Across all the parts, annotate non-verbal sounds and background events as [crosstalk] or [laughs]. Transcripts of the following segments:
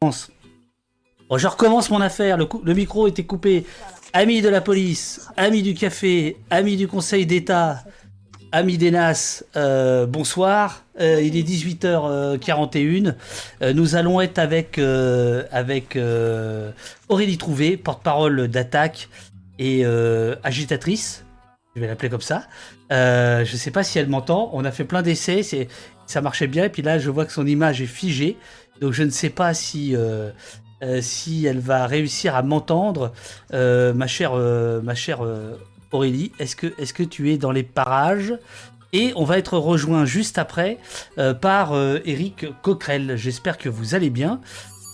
Bon, je recommence mon affaire. Le, micro était coupé. Amis de la police, amis du café, amis du Conseil d'État, amis des NAS, euh, bonsoir. Euh, il est 18h41. Euh, nous allons être avec Aurélie Trouvé, porte-parole d'Attaque et agitatrice. Je vais l'appeler comme ça. je ne sais pas si elle m'entend. On a fait plein d'essais. Ça marchait bien. Et puis là, je vois que son image est figée. Donc je ne sais pas si euh, si elle va réussir à m'entendre, euh, ma chère, euh, ma chère Aurélie. Est-ce que, est que tu es dans les parages? Et on va être rejoint juste après par Eric Coquerel. J'espère que vous allez bien.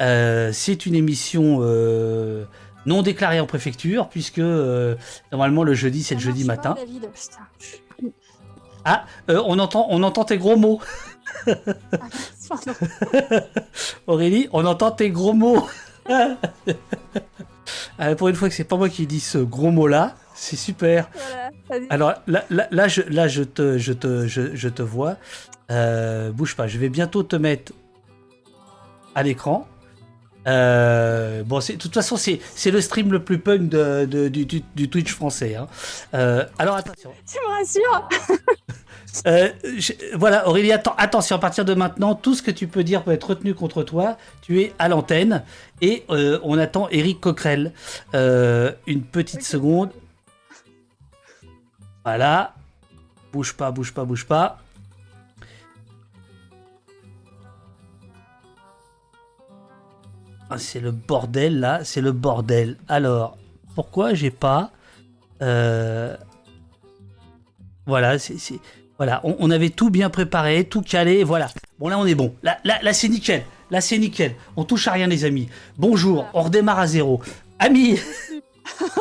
c'est une émission non déclarée en préfecture, puisque normalement le jeudi c'est le jeudi matin. ah, on, entend, on entend tes gros mots. [laughs] Aurélie, on entend tes gros mots. [laughs] Ah, pour une fois que c'est pas moi qui dis ce gros mot là, c'est super. Alors là, là, je, là, je te, je te, je, te vois. Euh, bouge pas, je vais bientôt te mettre à l'écran. Euh, bon, de toute façon, c'est le stream le plus punk de, du, Twitch français. Hein. Euh, alors attention. Tu me rassures [laughs] Euh, voilà, Aurélie, attention, à partir de maintenant, tout ce que tu peux dire peut être retenu contre toi. Tu es à l'antenne. Et on attend Eric Coquerel. Une petite seconde. Voilà. Bouge pas, bouge pas, bouge pas. Ah, c'est le bordel là, c'est le bordel. Alors, pourquoi j'ai pas. Voilà, c'est voilà, on, avait tout bien préparé, tout calé, voilà. Bon, là, on est bon. Là, là, c'est nickel. Là, c'est nickel. On touche à rien, les amis. Bonjour, on redémarre à zéro. Amis, [laughs]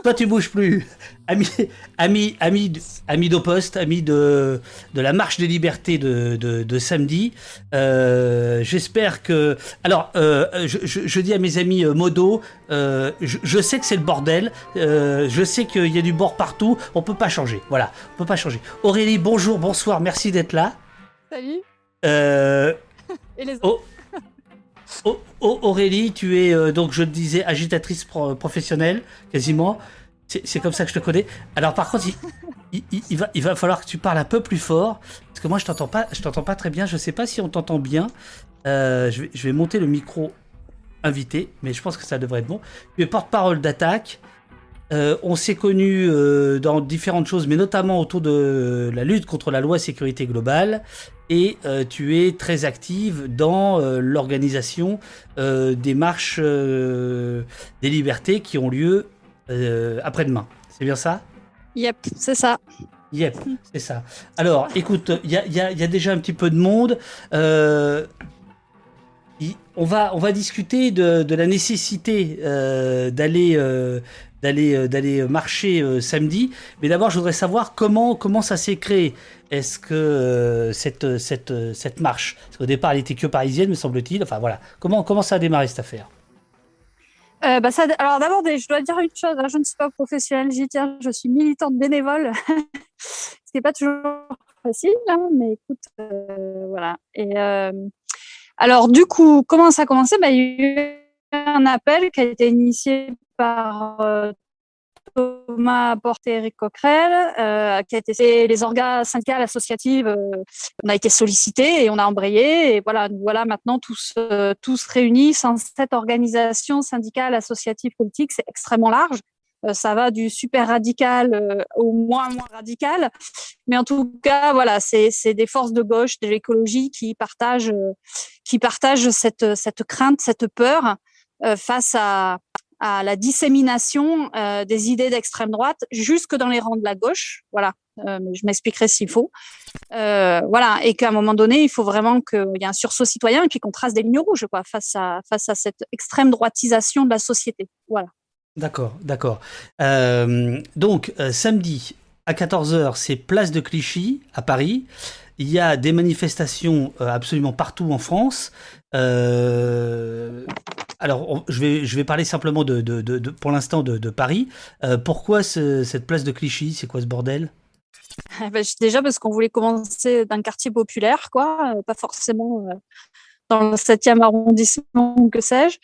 toi, tu bouges plus. Amis, amis, amis, amis d'Opost, amis de, de la marche des libertés de, de, samedi. Euh, j'espère que. Alors, euh, je, dis à mes amis euh, modo, je, sais que c'est le bordel. je sais qu'il y a du bord partout. On peut pas changer. Voilà, on peut pas changer. Aurélie, bonjour, bonsoir, merci d'être là. Salut. [laughs] Et les autres? Aurélie, tu es donc, je te disais, agitatrice professionnelle, quasiment. C'est comme ça que je te connais. Alors par contre, il, va, falloir que tu parles un peu plus fort. Parce que moi, je t'entends pas, t'entends pas très bien. Je sais pas si on t'entend bien. Euh, je, vais, je, vais, monter le micro invité, mais je pense que ça devrait être bon. Tu es porte-parole d'attaque. Euh, on s'est connu euh, dans différentes choses, mais notamment autour de la lutte contre la loi sécurité globale. Et tu es très active dans l'organisation des marches des libertés qui ont lieu euh, après-demain. C'est bien ça? Yep, c'est ça. Yep, c'est ça. Alors, écoute, il y a, déjà un petit peu de monde. Euh, on, va, on va discuter de, la nécessité euh, d'aller d'aller d'aller marcher samedi. Mais d'abord, je voudrais savoir comment comment ça s'est créé. Est-ce que cette, cette, cette marche, parce qu'au départ, elle était que parisienne, me semble-t-il. Enfin voilà, comment comment ça a démarré cette affaire? Euh, bah alors d'abord, je dois dire une chose. Hein, je ne suis pas professionnelle, tiens. Je suis militante bénévole, [laughs] ce qui n'est pas toujours facile, hein, mais écoute, euh, voilà. Et euh, alors du coup, comment ça a commencé? Bah, un appel qui a été initié par Thomas Porté, Eric Coquerel, euh, qui a été les organes syndicales associatives. Euh, on a été sollicités et on a embrayé. Et voilà, voilà maintenant tous, euh, tous réunis dans cette organisation syndicale associative politique. C'est extrêmement large. ça va du super radical au moins moins radical. Mais en tout cas, voilà, c'est des forces de gauche, de l'écologie qui partagent, qui partagent cette, cette crainte, cette peur face à, la dissémination euh, des idées d'extrême droite jusque dans les rangs de la gauche. Voilà, euh, je m'expliquerai s'il faut. Euh, voilà, et qu'à un moment donné, il faut vraiment qu'il y ait un sursaut citoyen et qu'on trace des lignes rouges quoi, face, à, face à cette extrême droitisation de la société. Voilà. D'accord, d'accord. donc, samedi à 14h, c'est place de Clichy à Paris. Il y a des manifestations absolument partout en France. Euh, alors, je, vais, je vais parler simplement de, de, pour l'instant de, Paris. Euh, pourquoi cette place de Clichy? C'est quoi ce bordel? Ah bah, Déjà parce qu'on voulait commencer d'un quartier populaire, quoi, euh, pas forcément dans le 7e arrondissement, que sais-je.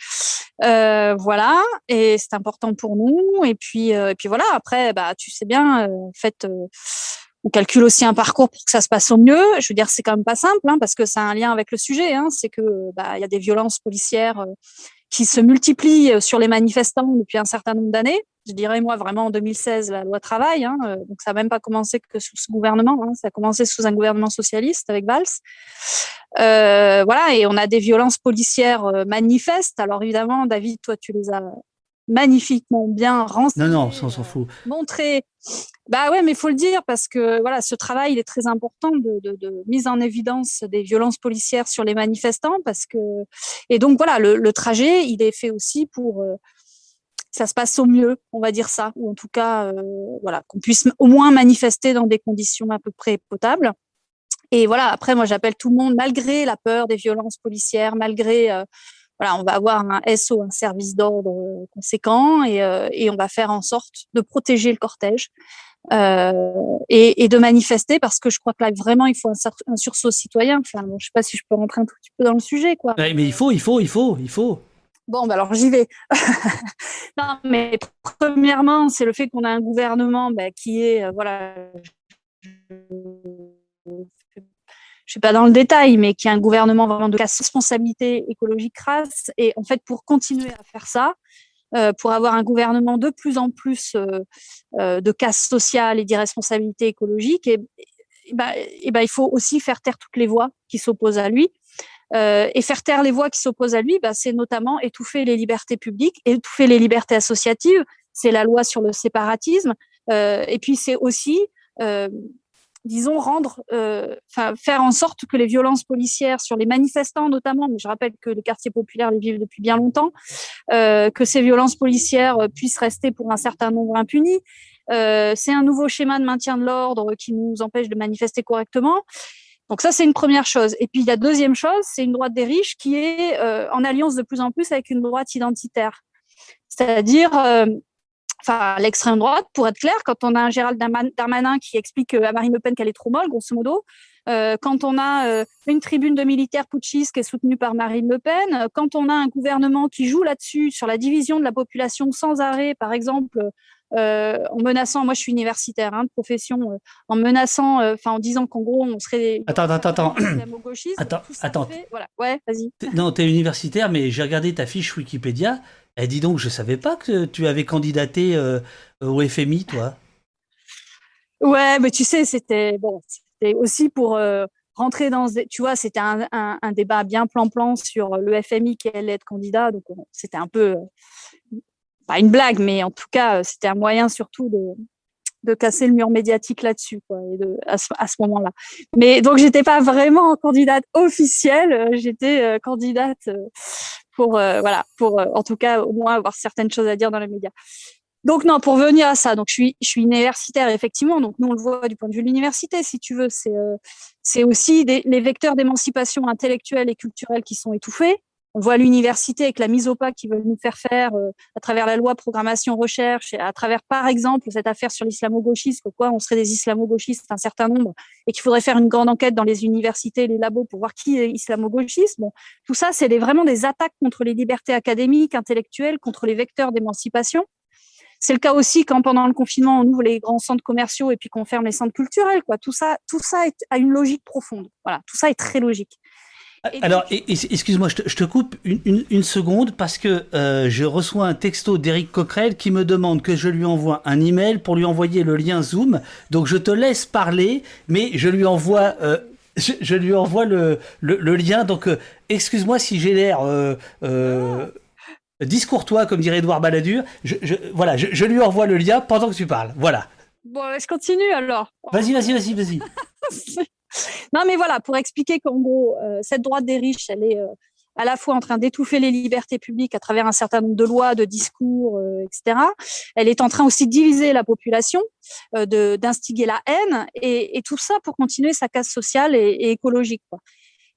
Voilà, et c'est important pour nous. Et puis, et puis voilà, après, bah, tu sais bien, en fait, on calcule aussi un parcours pour que ça se passe au mieux. Je veux dire, c'est quand même pas simple, hein, parce que ça a un lien avec le sujet. Hein, c'est que bah, il y a des violences policières qui se multiplient sur les manifestants depuis un certain nombre d'années je dirais moi vraiment en 2016 la loi travail. Hein, euh, donc ça n'a même pas commencé que sous ce gouvernement. Hein, ça a commencé sous un gouvernement socialiste avec Valls. Euh, voilà, et on a des violences policières euh, manifestes. Alors évidemment, David, toi, tu les as magnifiquement bien renseignés. Non, non, ça on s'en fout. Montré. Bah ouais, mais il faut le dire parce que voilà, ce travail il est très important de, de, mise en évidence des violences policières sur les manifestants parce que et donc voilà, le, le trajet il est fait aussi pour ça se passe au mieux, on va dire ça, ou en tout cas, euh, voilà, qu'on puisse au moins manifester dans des conditions à peu près potables. Et voilà, après, moi, j'appelle tout le monde, malgré la peur des violences policières, malgré, euh, voilà, on va avoir un SO, un service d'ordre euh, conséquent, et, et, on va faire en sorte de protéger le cortège et, et, de manifester, parce que je crois que là, vraiment, il faut un, sursaut citoyen. Enfin, bon, je sais pas si je peux rentrer un tout petit peu dans le sujet, quoi. mais il faut, il faut, il faut, il faut. Bon, ben alors j'y vais. [laughs] non, mais premièrement, c'est le fait qu'on a un gouvernement ben, qui est, euh, voilà, je ne suis pas dans le détail, mais qui a un gouvernement vraiment de responsabilité écologique crasse. Et en fait, pour continuer à faire ça, euh, pour avoir un gouvernement de plus en plus euh, de casse sociale et d'irresponsabilité écologique, et, et ben, il faut aussi faire taire toutes les voix qui s'opposent à lui. Euh, et faire taire les voix qui s'opposent à lui, bah, c'est notamment étouffer les libertés publiques, étouffer les libertés associatives. C'est la loi sur le séparatisme. Euh, et puis c'est aussi, euh, disons, rendre, euh, faire en sorte que les violences policières sur les manifestants notamment, mais je rappelle que les quartiers populaires les vivent depuis bien longtemps, euh, que ces violences policières puissent rester pour un certain nombre impunis. c'est un nouveau schéma de maintien de l'ordre qui nous empêche de manifester correctement. Donc ça, c'est une première chose. Et puis la deuxième chose, c'est une droite des riches qui est euh, en alliance de plus en plus avec une droite identitaire. C'est-à-dire, euh, enfin, l'extrême droite, pour être clair, quand on a un Gérald Darmanin qui explique à Marine Le Pen qu'elle est trop molle, grosso modo, euh, quand on a une tribune de militaires putschistes qui est soutenue par Marine Le Pen, quand on a un gouvernement qui joue là-dessus, sur la division de la population sans arrêt, par exemple, euh, en menaçant, moi je suis universitaire hein, de profession, euh, en menaçant, euh, enfin en disant qu'en gros on serait. Attends, attends, attends. attends, attends. Voilà. Ouais, vas-y. Non, tu es universitaire, mais j'ai regardé ta fiche Wikipédia. Elle dit donc, je savais pas que tu avais candidaté au FMI, toi. Ouais, mais tu sais, c'était bon, c'était aussi pour rentrer dans, tu vois, c'était un, un, un, débat bien plan-plan sur le FMI qui allait être candidat, donc c'était un peu pas une blague, mais en tout cas, euh, c'était un moyen surtout de, de casser le mur médiatique là-dessus, quoi, à ce moment-là. Mais donc, j'étais pas vraiment candidate officielle, euh, j'étais euh, candidate pour, voilà, pour en tout cas au moins avoir certaines choses à dire dans les médias. Donc non, pour venir à ça, donc je suis, je suis universitaire effectivement. Donc nous on le voit du point de vue de l'université, si tu veux, c'est c'est aussi des, les vecteurs d'émancipation intellectuelle et culturelle qui sont étouffés. On voit l'université avec la mise au pas qu'ils veulent nous faire faire euh, à travers la loi programmation recherche, et à travers par exemple cette affaire sur l'islamo-gauchisme, quoi, on serait des islamo-gauchistes un certain nombre, et qu'il faudrait faire une grande enquête dans les universités, les labos pour voir qui est islamo-gauchiste. Bon, tout ça, c'est vraiment des attaques contre les libertés académiques, intellectuelles, contre les vecteurs d'émancipation. C'est le cas aussi quand pendant le confinement on ouvre les grands centres commerciaux et puis qu'on ferme les centres culturels. Quoi. Tout ça, a une logique profonde. Voilà, tout ça est très logique. Alors, excuse-moi, je te, coupe une, seconde parce que euh, je reçois un texto d'Éric Coquerel qui me demande que je lui envoie un email pour lui envoyer le lien Zoom. Donc, je te laisse parler, mais je lui envoie, euh, je, lui envoie le, le, lien. Donc, euh, excuse-moi si j'ai l'air discourtois, comme dirait Edouard Balladur. Je, voilà, je, lui envoie le lien pendant que tu parles. Voilà. Bon, je continue alors. Vas-y, vas-y, vas-y, vas-y. [laughs] non, mais voilà, pour expliquer qu'en gros, euh, cette droite des riches, elle est euh, à la fois en train d'étouffer les libertés publiques à travers un certain nombre de lois, de discours, euh, etc. Elle est en train aussi de diviser la population, de d'instiguer la haine, et, et, tout ça pour continuer sa casse sociale et, et écologique. Quoi.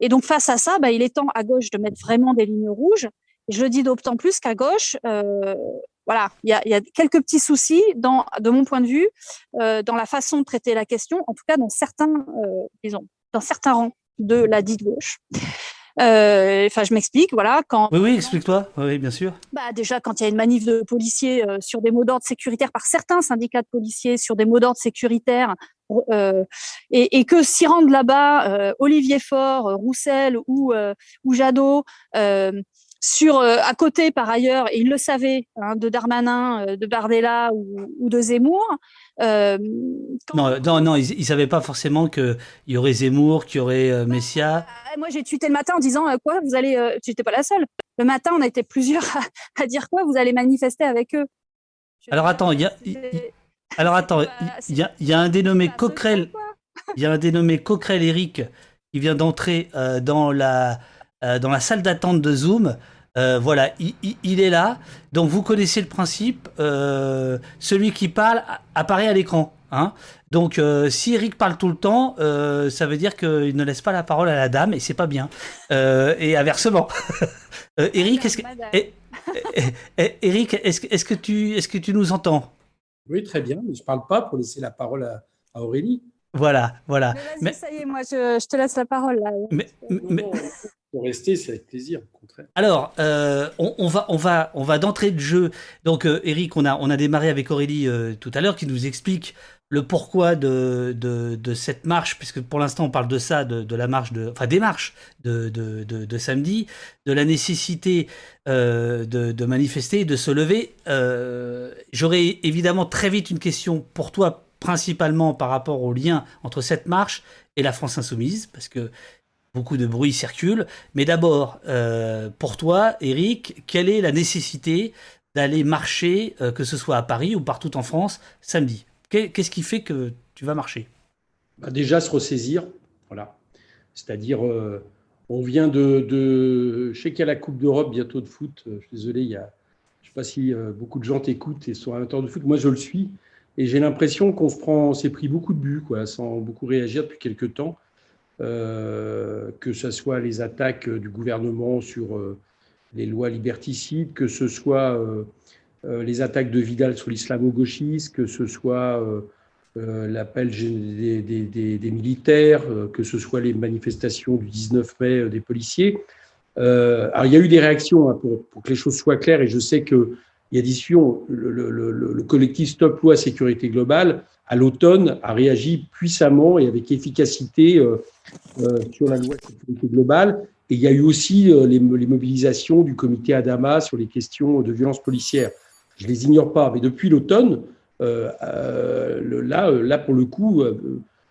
Et donc face à ça, bah, il est temps à gauche de mettre vraiment des lignes rouges. je le dis d'autant plus qu'à gauche, voilà, il y a, y a, quelques petits soucis dans, de mon point de vue, euh, dans la façon de traiter la question, en tout cas dans certains, euh, disons, dans certains rangs de la dite gauche. Enfin, je m'explique, voilà. Quand, oui, oui, explique-toi. Oui, bien sûr. Bah, déjà, quand il y a une manif de policiers sur des mots d'ordre sécuritaires par certains syndicats de policiers sur des mots d'ordre sécuritaires, et, et, que s'y rendent là-bas Olivier Faure, Roussel ou, ou Jadot, sur à côté par ailleurs, et ils le savaient, hein, de Darmanin, de Bardella ou, ou de Zemmour, euh, non, non, non, ils ne savaient pas forcément qu'il y aurait Zemmour, qu'il y aurait euh, Messia. Bah, moi, j'ai tweeté le matin en disant quoi Vous allez. tu n'étais pas la seule. Le matin, on a été plusieurs à, dire quoi Vous allez manifester avec eux. Alors attends, il y a. alors attends, il y, a, y a un dénommé Coquerel. Il y a un dénommé Coquerel Eric qui vient d'entrer euh, dans la dans la salle d'attente de Zoom. Euh, voilà, il, est là. Donc vous connaissez le principe. Euh, celui qui parle apparaît à l'écran. Hein. Donc euh, si Eric parle tout le temps, ça veut dire qu'il ne laisse pas la parole à la dame et c'est pas bien. et inversement. [laughs] Eric, est-ce que, Eric, est-ce que tu, est-ce que tu nous entends? Oui, très bien. Mais je parle pas pour laisser la parole à, Aurélie. Voilà, voilà. Mais, ça y est, moi, je, te laisse la parole là. Mais, mais, pour rester, c'est avec plaisir, au contraire. Alors, euh, on, va, on va, on va d'entrée de jeu. Donc, euh, Eric, on a, on a démarré avec Aurélie euh, tout à l'heure, qui nous explique le pourquoi de, de, cette marche, puisque pour l'instant on parle de ça, de, la marche, de, enfin des marches de, de, samedi, de la nécessité de, manifester, de se lever. J'aurais évidemment très vite une question pour toi, principalement par rapport au lien entre cette marche et la France insoumise, parce que beaucoup de bruit circule. Mais d'abord, euh, pour toi, Eric, quelle est la nécessité d'aller marcher, euh, que ce soit à Paris ou partout en France, samedi? Qu'est-ce qui fait que tu vas marcher? Bah Déjà, se ressaisir. Voilà. C'est-à-dire, euh, on vient de, Je sais qu'il y a la Coupe d'Europe bientôt de foot. Je suis désolé, il y a... je ne sais pas si beaucoup de gens t'écoutent et sont amateurs de foot. Moi, je le suis. Et j'ai l'impression qu'on se s'est pris beaucoup de buts, quoi, sans beaucoup réagir depuis quelques temps. Euh, que ce soit les attaques du gouvernement sur euh, les lois liberticides, que ce soit euh, les attaques de Vidal sur l'islamo-gauchisme, que ce soit l'appel des, militaires, que ce soit les manifestations du 19 mai des policiers. alors, il y a eu des réactions hein, pour, que les choses soient claires, et je sais qu'il y a des Le, le, le, collectif Stop Loi Sécurité Globale à l'automne, a réagi puissamment et avec efficacité euh, euh, sur la loi sécurité globale. Et il y a eu aussi euh, les, mobilisations du comité Adama sur les questions de violence policière. Je ne les ignore pas, mais depuis l'automne, là, là, pour le coup,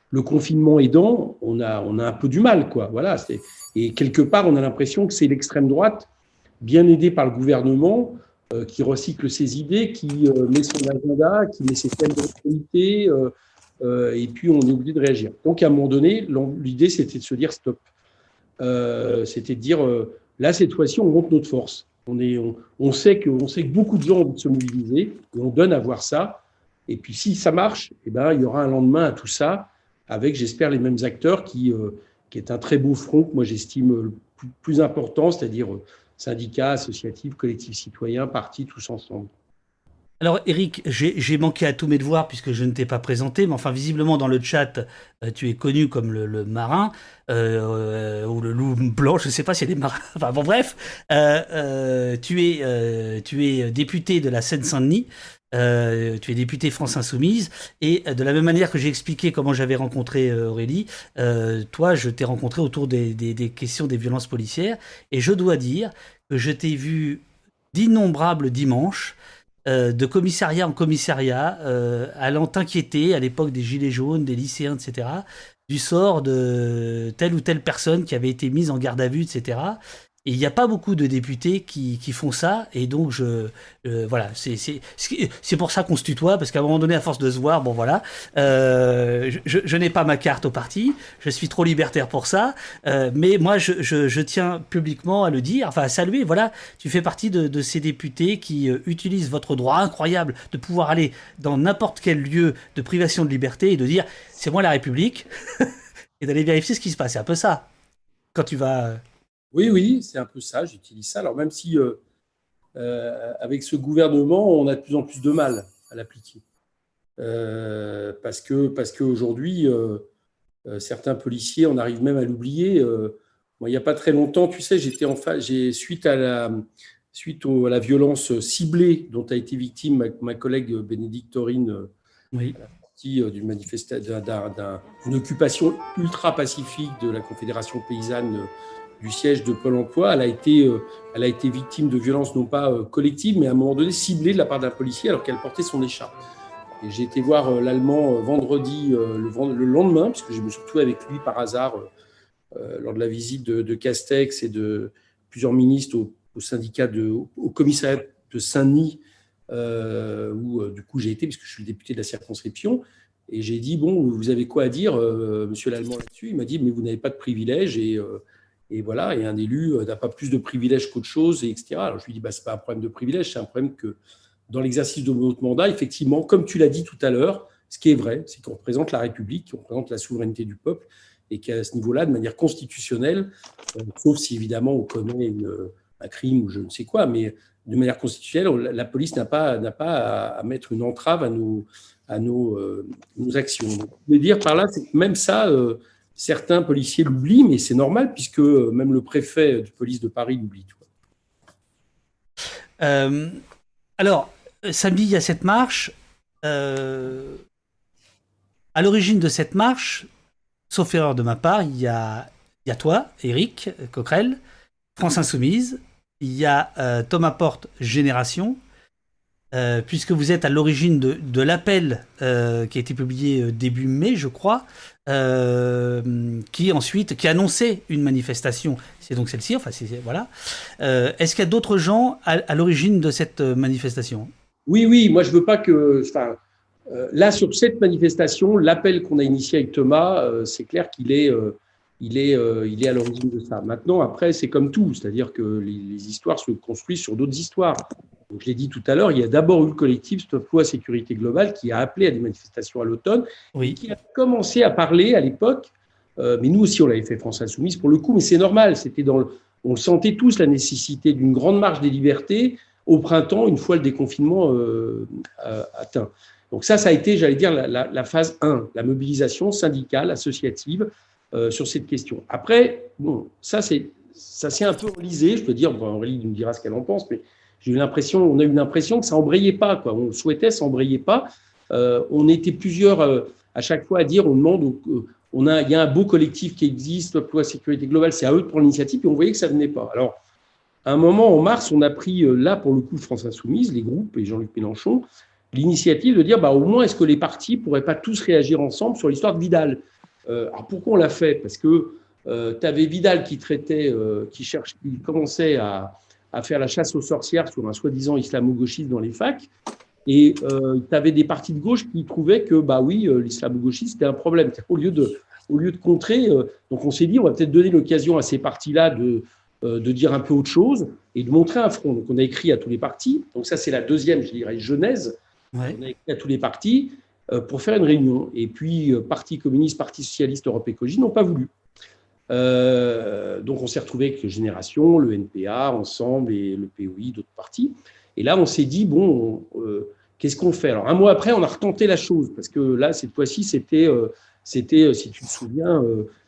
le confinement aidant, on a, on a un peu du mal. Quoi. Voilà, et quelque part, on a l'impression que c'est l'extrême droite, bien aidée par le gouvernement, qui recycle ses idées, qui euh, met son agenda, qui met ses thèmes d'actualité, euh, et puis on est obligé de réagir. Donc à un moment donné, l'idée c'était de se dire stop. c'était de dire là cette fois-ci on monte notre force. On, est, on, sait que, on sait que beaucoup de gens ont envie de se mobiliser et on donne à voir ça. Et puis si ça marche, eh ben, il y aura un lendemain à tout ça avec, j'espère, les mêmes acteurs qui, qui est un très beau front que moi j'estime le plus important, c'est-à-dire syndicats, associatifs, collectifs citoyens, partis, tous ensemble. Alors Eric, j'ai manqué à tous mes devoirs puisque je ne t'ai pas présenté, mais enfin visiblement dans le chat, euh, tu es connu comme le, marin euh, ou le loup blanc, je ne sais pas s'il y a des marins. [laughs] Enfin bon bref, euh, tu es député de la Seine-Saint-Denis. Euh, tu es député France Insoumise, et de la même manière que j'ai expliqué comment j'avais rencontré euh, Aurélie, euh, toi, je t'ai rencontré autour des, questions des violences policières, et je dois dire que je t'ai vu d'innombrables dimanches, de commissariat en commissariat, allant t'inquiéter à l'époque des Gilets jaunes, des lycéens, etc., du sort de telle ou telle personne qui avait été mise en garde à vue, etc. Il n'y a pas beaucoup de députés qui, font ça, et donc je euh, voilà, c'est pour ça qu'on se tutoie parce qu'à un moment donné, à force de se voir, bon voilà, euh, je, n'ai pas ma carte au parti, je suis trop libertaire pour ça, euh, mais moi je, je, tiens publiquement à le dire, enfin à saluer, voilà, tu fais partie de, de ces députés qui utilisent votre droit incroyable de pouvoir aller dans n'importe quel lieu de privation de liberté et de dire c'est moi la République [laughs] et d'aller vérifier ce qui se passe, c'est un peu ça. Quand tu vas oui, oui, c'est un peu ça, j'utilise ça. Alors même si euh, euh, avec ce gouvernement, on a de plus en plus de mal à l'appliquer. Euh, parce que parce qu'aujourd'hui, certains policiers, on arrive même à l'oublier, Moi, il n'y a pas très longtemps, tu sais, j'étais en face, j'ai suite à la suite à la violence ciblée dont a été victime ma, collègue Bénédicte Taurine, oui. d'une manifestation, d'une occupation ultra pacifique de la Confédération paysanne du siège de Pôle emploi. Elle a été, elle a été victime de violences non pas collectives, mais à un moment donné ciblées de la part d'un policier alors qu'elle portait son écharpe. J'ai été voir l'Allemand vendredi, le, le, lendemain, puisque je me suis retrouvé avec lui par hasard lors de la visite de, Castex et de plusieurs ministres au syndicat de, au commissariat de Saint-Denis, euh, où euh, du coup j'ai été, puisque je suis le député de la circonscription, et j'ai dit, bon, vous avez quoi à dire, euh, monsieur l'Allemand, là-dessus? Il m'a dit, mais vous n'avez pas de privilèges, et, et voilà, et un élu n'a pas plus de privilèges qu'autre chose, et etc. Alors je lui dis, bah, ce n'est pas un problème de privilège, c'est un problème que dans l'exercice de votre mandat, effectivement, comme tu l'as dit tout à l'heure, ce qui est vrai, c'est qu'on représente la République, qu'on représente la souveraineté du peuple, et qu'à ce niveau-là, de manière constitutionnelle, sauf si évidemment on une, un crime ou je ne sais quoi, mais de manière constitutionnelle, la police n'a pas, pas à, mettre une entrave à nos, à nos, euh, nos actions. Je veux dire par là, c'est même ça, euh, certains policiers l'oublient, mais c'est normal puisque euh, même le préfet de police de Paris l'oublie. alors, samedi, il y a cette marche. à l'origine de cette marche, sauf erreur de ma part, il y a, il y toi, Eric Coquerel, France Insoumise, il y a euh, Thomas Porte Génération, euh, puisque vous êtes à l'origine de, l'appel euh, qui a été publié début mai, je crois, qui ensuite qui annonçait une manifestation. C'est donc celle-ci. Enfin, voilà. Est-ce qu'il y a d'autres gens à, l'origine de cette manifestation? Oui, oui. Moi, je veux pas que. Enfin, là, sur cette manifestation, l'appel qu'on a initié avec Thomas, c'est clair qu'il est il est, euh, il est à l'origine de ça. Maintenant, après, c'est comme tout, c'est-à-dire que les, histoires se construisent sur d'autres histoires. Donc, je l'ai dit tout à l'heure, il y a d'abord eu le collectif Stop Loi Sécurité Globale qui a appelé à des manifestations à l'automne, oui. qui a commencé à parler à l'époque, euh, mais nous aussi on l'avait fait France Insoumise pour le coup, mais c'est normal, c'était dans on sentait tous la nécessité d'une grande marche des libertés au printemps, une fois le déconfinement euh, atteint. Donc ça, ça a été, j'allais dire, la, la, phase 1, la mobilisation syndicale, associative, euh, sur cette question. Après, bon, ça, c'est, ça s'est un peu enlisé. Je peux dire, bon, Aurélie nous dira ce qu'elle en pense, mais j'ai eu l'impression, on a eu l'impression que ça embrayait pas. Quoi. On souhaitait, ça embrayait pas. Euh, on était plusieurs euh, à chaque fois à dire, on demande, on a, il y a un beau collectif qui existe, loi sécurité globale, c'est à eux de prendre l'initiative, et on voyait que ça venait pas. Alors, à un moment, en mars, on a pris, là, pour le coup, France Insoumise, les groupes et Jean-Luc Mélenchon, l'initiative de dire, bah, au moins, est-ce que les partis pourraient pas tous réagir ensemble sur l'histoire de Vidal? Euh, alors pourquoi on l'a fait? Parce que euh, tu avais Vidal qui traitait, euh, qui, cherche, qui commençait à, à, faire la chasse aux sorcières sur un soi-disant islamo-gauchiste dans les facs. Et tu avais des partis de gauche qui trouvaient que, bah oui, l'islamo-gauchisme, c'était un problème. Au lieu de, au lieu de contrer, donc on s'est dit, on va peut-être donner l'occasion à ces partis-là de, de dire un peu autre chose et de montrer un front. Donc on a écrit à tous les partis. Donc ça, c'est la deuxième, je dirais, genèse. Ouais. On a écrit à tous les partis. Euh, pour faire une réunion. Et puis, euh, Parti communiste, Parti socialiste, Europe Écologie n'ont pas voulu. Euh, donc, on s'est retrouvé avec Génération, le NPA, Ensemble et le POI, d'autres partis. Et là, on s'est dit, bon, qu'est-ce qu'on fait? Alors, un mois après, on a retenté la chose, parce que là, cette fois-ci, c'était, c'était si tu te souviens,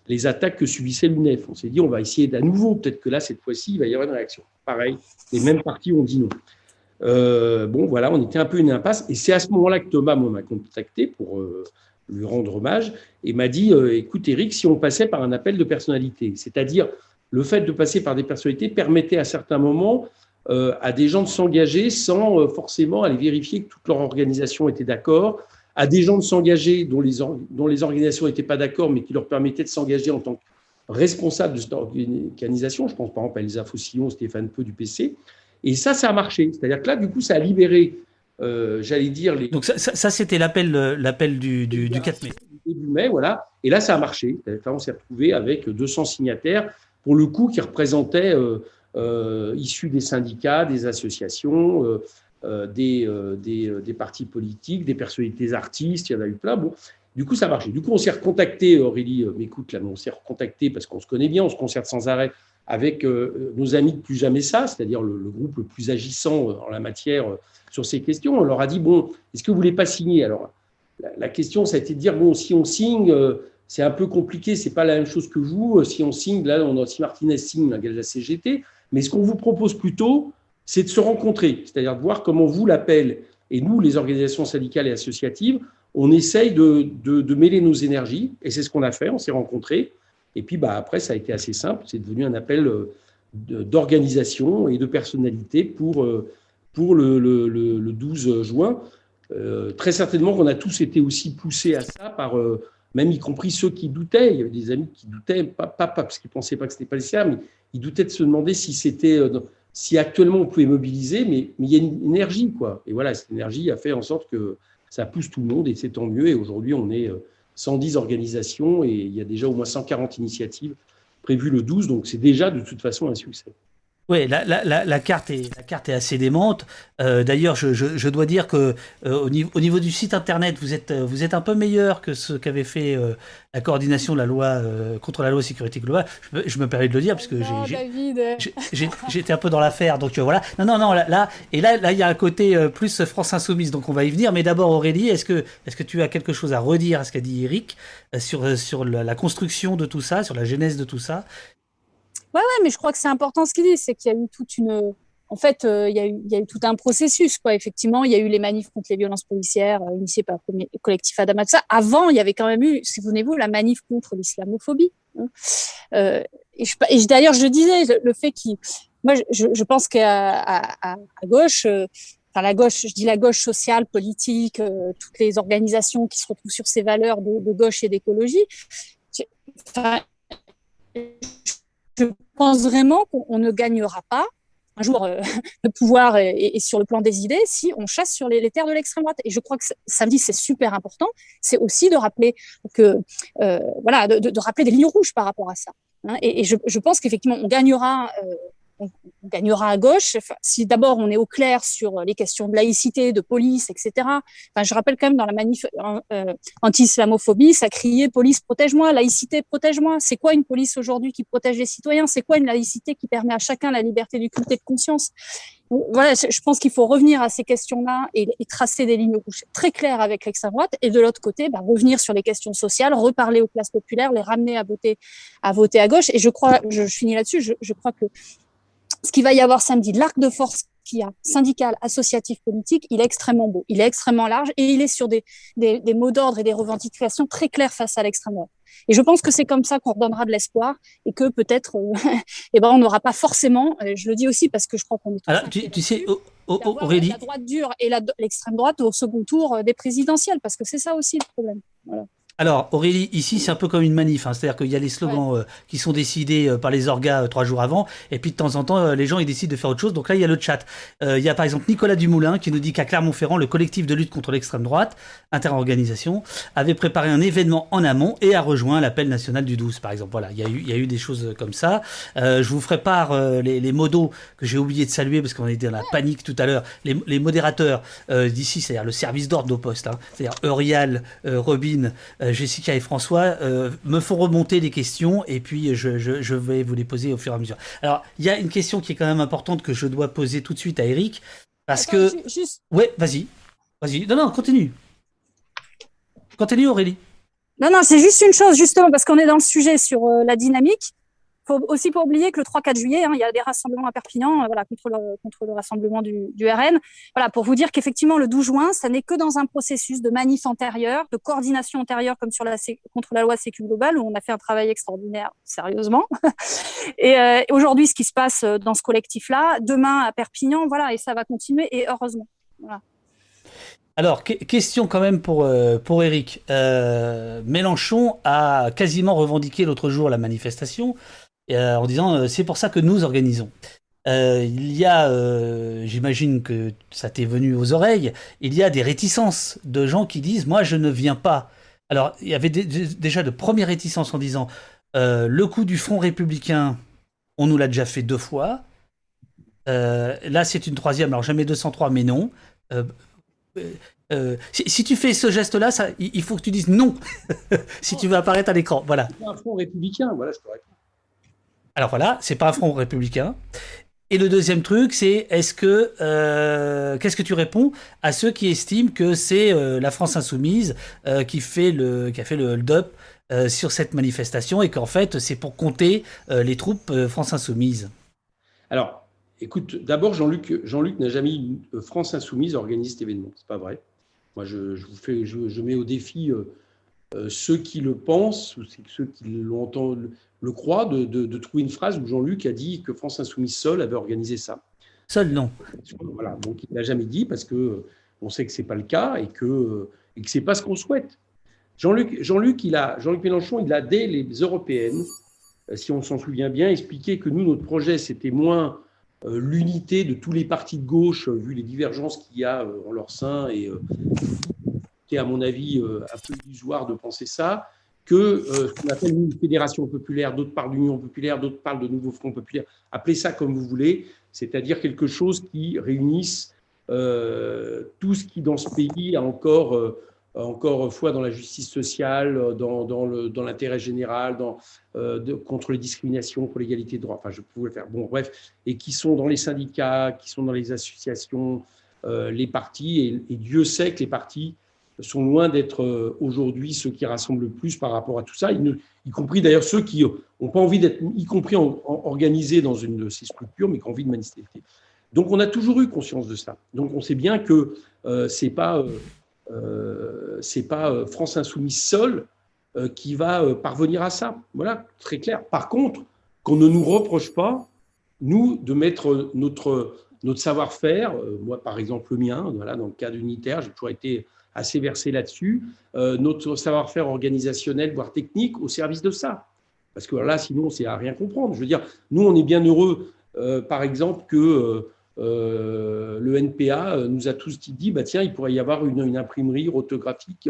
les attaques que subissait l'UNEF. On s'est dit, on va essayer à nouveau. Peut-être que là, cette fois-ci, il va y avoir une réaction. Pareil, les mêmes partis ont dit non. Euh, bon, voilà, on était un peu une impasse. Et c'est à ce moment-là que Thomas m'a contacté pour euh, lui rendre hommage et m'a dit euh, Écoute, Eric, si on passait par un appel de personnalité, c'est-à-dire le fait de passer par des personnalités permettait à certains moments à des gens de s'engager sans forcément aller vérifier que toute leur organisation était d'accord, à des gens de s'engager dont les, dont les organisations n'étaient pas d'accord, mais qui leur permettaient de s'engager en tant que responsables de cette organisation. Je pense par exemple à Elsa Faucillon, Stéphane Peu du PC. Et ça, ça a marché. C'est-à-dire que là, du coup, ça a libéré, euh, j'allais dire. Les... Donc, ça, ça, c'était l'appel, l'appel du, du, du, 4 mai. Début mai, voilà. Et là, ça a marché. on s'est retrouvé avec 200 signataires, pour le coup, qui représentaient, euh, euh, issus des syndicats, des associations, des, des, des, partis politiques, des personnalités artistes, il y en a eu plein. Bon, du coup, ça a marché. Du coup, on s'est recontacté, Aurélie m'écoute là, on s'est recontacté parce qu'on se connaît bien, on se concerte sans arrêt avec nos amis de Plus Jamais Ça, c'est-à-dire le, groupe le plus agissant en la matière sur ces questions. On leur a dit, bon, est-ce que vous voulez pas signer? Alors, la, question, ça a été de dire, bon, si on signe, c'est un peu compliqué, c'est pas la même chose que vous. Si on signe, là, on, si Martinez signe la CGT, mais ce qu'on vous propose plutôt, c'est de se rencontrer, c'est-à-dire de voir comment vous l'appelle. Et nous, les organisations syndicales et associatives, on essaye de, de, mêler nos énergies, et c'est ce qu'on a fait, on s'est rencontrés, et puis bah, après, ça a été assez simple, c'est devenu un appel euh, d'organisation et de personnalité pour, euh, pour le, le, le 12 juin. Euh, très certainement qu'on a tous été aussi poussés à ça par, même y compris ceux qui doutaient. Il y avait des amis qui doutaient, pas, pas, parce qu'ils ne pensaient pas que ce n'était pas nécessaire, mais ils doutaient de se demander si c'était si actuellement on pouvait mobiliser, mais, mais, il y a une énergie, quoi. Et voilà, cette énergie a fait en sorte que ça pousse tout le monde et c'est tant mieux. Et aujourd'hui, on est 110 euh, organisations et il y a déjà au moins 140 initiatives prévues le 12, donc c'est déjà de toute façon un succès. Oui, la, la, la, carte est, la carte est assez démente. Euh, d'ailleurs, je, je, je, dois dire que euh, au, niveau, au, niveau, du site internet, vous êtes, vous êtes un peu meilleur que ce qu'avait fait euh, la coordination de la loi contre la loi sécurité globale. Je, je, me permets de le dire parce que j'ai j'étais un peu dans l'affaire, donc voilà. Non, non, non. Là, là et là, là, il y a un côté plus France insoumise, donc on va y venir. Mais d'abord, Aurélie, est-ce que, est-ce que tu as quelque chose à redire à ce qu'a dit Eric sur sur la construction de tout ça, sur la genèse de tout ça? Ouais, ouais, mais je crois que c'est important ce qu'il dit, c'est qu'il y a eu toute une. En fait, euh, il, y a eu, il, y a eu, tout un processus, quoi. Effectivement, il y a eu les manifs contre les violences policières euh, initiées par le collectif Adama. Avant, il y avait quand même eu, souvenez-vous, la manif contre l'islamophobie. Hein. Euh, et, et d'ailleurs, je disais le, fait qu'il. Moi, je, je pense qu'à à, gauche, euh, enfin la gauche, je dis la gauche sociale, politique, toutes les organisations qui se retrouvent sur ces valeurs de, gauche et d'écologie. Enfin, je pense vraiment qu'on ne gagnera pas un jour euh, [laughs] le pouvoir et, sur le plan des idées si on chasse sur les, terres de l'extrême droite. Et je crois que samedi, c'est super important. C'est aussi de rappeler que, euh, voilà, de, rappeler des lignes rouges par rapport à ça. Hein. Et, je, je, pense qu'effectivement, on gagnera euh, gagnera à gauche. si d'abord on est au clair sur les questions de laïcité, de police, etc. Enfin, je rappelle quand même dans la manif euh, anti-islamophobie, ça criait police protège-moi, laïcité protège-moi. C'est quoi une police aujourd'hui qui protège les citoyens? C'est quoi une laïcité qui permet à chacun la liberté du culte et de conscience? Voilà, je pense qu'il faut revenir à ces questions-là et, tracer des lignes rouges très claires avec l'extrême droite. Et de l'autre côté, bah, revenir sur les questions sociales, reparler aux classes populaires, les ramener à voter à gauche. Et je crois, je, finis là-dessus, je crois que ce qu'il va y avoir samedi, l'arc de force qu'il y a, syndical, associatif, politique, il est extrêmement beau, il est extrêmement large et il est sur des, des, des mots d'ordre et des revendications très claires face à l'extrême droite. Et je pense que c'est comme ça qu'on redonnera de l'espoir et que peut-être, euh, [laughs] eh ben, on n'aura pas forcément, euh, je le dis aussi parce que je crois qu'on est tous Alors, tu, tu sais, Aurélie. La droite dure et l'extrême droite au second tour euh, des présidentielles parce que c'est ça aussi le problème. Voilà. Alors Aurélie, ici c'est un peu comme une manif, hein. c'est-à-dire qu'il y a les slogans euh, qui sont décidés euh, par les orgas euh, trois jours avant, et puis de temps en temps les gens ils décident de faire autre chose. Donc là il y a le chat. il y a par exemple Nicolas Dumoulin qui nous dit qu'à Clermont-Ferrand, le collectif de lutte contre l'extrême droite, interorganisation, avait préparé un événement en amont et a rejoint l'appel national du 12 par exemple. Voilà, il y a eu, il y a eu des choses comme ça. je vous ferai part les, les modos que j'ai oublié de saluer parce qu'on était dans la panique tout à l'heure. Les, les, modérateurs d'ici, c'est-à-dire le service d'ordre nos postes, hein. c'est-à-dire Eurial, Robin. Euh, Jessica et François euh, me font remonter des questions et puis je, vais vous les poser au fur et à mesure. Alors, il y a une question qui est quand même importante que je dois poser tout de suite à Eric. Parce que. Juste... Ouais, vas-y. Vas-y. Non, non, continue. Continue, Aurélie. Non, non, c'est juste une chose, justement, parce qu'on est dans le sujet sur euh, la dynamique faut aussi pas oublier que le 3-4 juillet, hein, il y a des rassemblements à Perpignan, euh, voilà, contre le, contre le rassemblement du, RN. Voilà, pour vous dire qu'effectivement, le 12 juin, ça n'est que dans un processus de manif antérieure, de coordination antérieure, comme sur la contre la loi Sécu globale, où on a fait un travail extraordinaire, sérieusement. [laughs] et euh, aujourd'hui, ce qui se passe euh, dans ce collectif-là, demain à Perpignan, voilà, et ça va continuer, et heureusement. Alors, question quand même pour, pour Eric. Mélenchon a quasiment revendiqué l'autre jour la manifestation. Euh, en disant euh, c'est pour ça que nous organisons. Euh, il y a, j'imagine que ça t'est venu aux oreilles, il y a des réticences de gens qui disent moi je ne viens pas. Alors il y avait déjà de premières réticences en disant le coup du Front républicain, on nous l'a déjà fait deux fois. là c'est une troisième, alors jamais 203 mais non. Si, tu fais ce geste-là, il faut que tu dises non [laughs] si tu veux apparaître à l'écran. Voilà. Un front républicain, voilà, je pourrais alors voilà, c'est pas un front républicain. Et le deuxième truc, c'est est-ce que euh, qu'est-ce que tu réponds à ceux qui estiment que c'est euh, la France insoumise euh, qui fait le qui a fait le hold-up sur cette manifestation et qu'en fait c'est pour compter les troupes France Insoumise Alors, écoute, d'abord Jean-Luc Jean n'a jamais France Insoumise organiser cet événement. C'est pas vrai. Moi, je, vous fais, je, mets au défi ceux qui le pensent, ou ceux qui l'entendent, le, croient, de, de, trouver une phrase où Jean-Luc a dit que France Insoumise seul avait organisé ça. Seul, non. Voilà, donc il n'a jamais dit parce que on sait que c'est pas le cas et que et que c'est pas ce qu'on souhaite. Jean-Luc, Jean-Luc, il a, Jean-Luc Mélenchon, il a dès les européennes, euh, si on s'en souvient bien, expliqué que nous, notre projet, c'était moins euh, l'unité de tous les partis de gauche, euh, vu les divergences qu'il y a en leur sein, et c'était, à mon avis, un peu illusoire de penser ça, que ce qu'on appelle une fédération populaire, d'autres parlent d'union populaire, d'autres parlent de nouveau front populaire, appelez ça comme vous voulez, c'est-à-dire quelque chose qui réunisse euh, tout ce qui dans ce pays a encore, euh, encore foi dans la justice sociale, dans, dans l'intérêt général, euh, contre les discriminations, pour l'égalité de droit. Enfin, je pouvais faire. Bon, bref, et qui sont dans les syndicats, qui sont dans les associations, les partis, et, Dieu sait que les partis sont loin d'être aujourd'hui ceux qui rassemblent le plus par rapport à tout ça, y, compris d'ailleurs ceux qui n'ont pas envie d'être, y compris organisés dans une de ces structures, mais qui ont envie de manifester. Donc on a toujours eu conscience de ça. Donc on sait bien que euh, euh, euh c'est pas euh, France Insoumise seule qui va parvenir à ça. Voilà, très clair. Par contre, qu'on ne nous reproche pas nous de mettre notre notre savoir-faire, moi par exemple le mien, voilà, dans le cadre unitaire, j'ai toujours été assez versé là-dessus, notre savoir-faire organisationnel, voire technique, au service de ça. Parce que là, sinon, c'est à rien comprendre. Je veux dire, nous, on est bien heureux, par exemple, que euh, le NPA euh, nous a tous dit, bah, tiens, il pourrait y avoir une, imprimerie rotographique,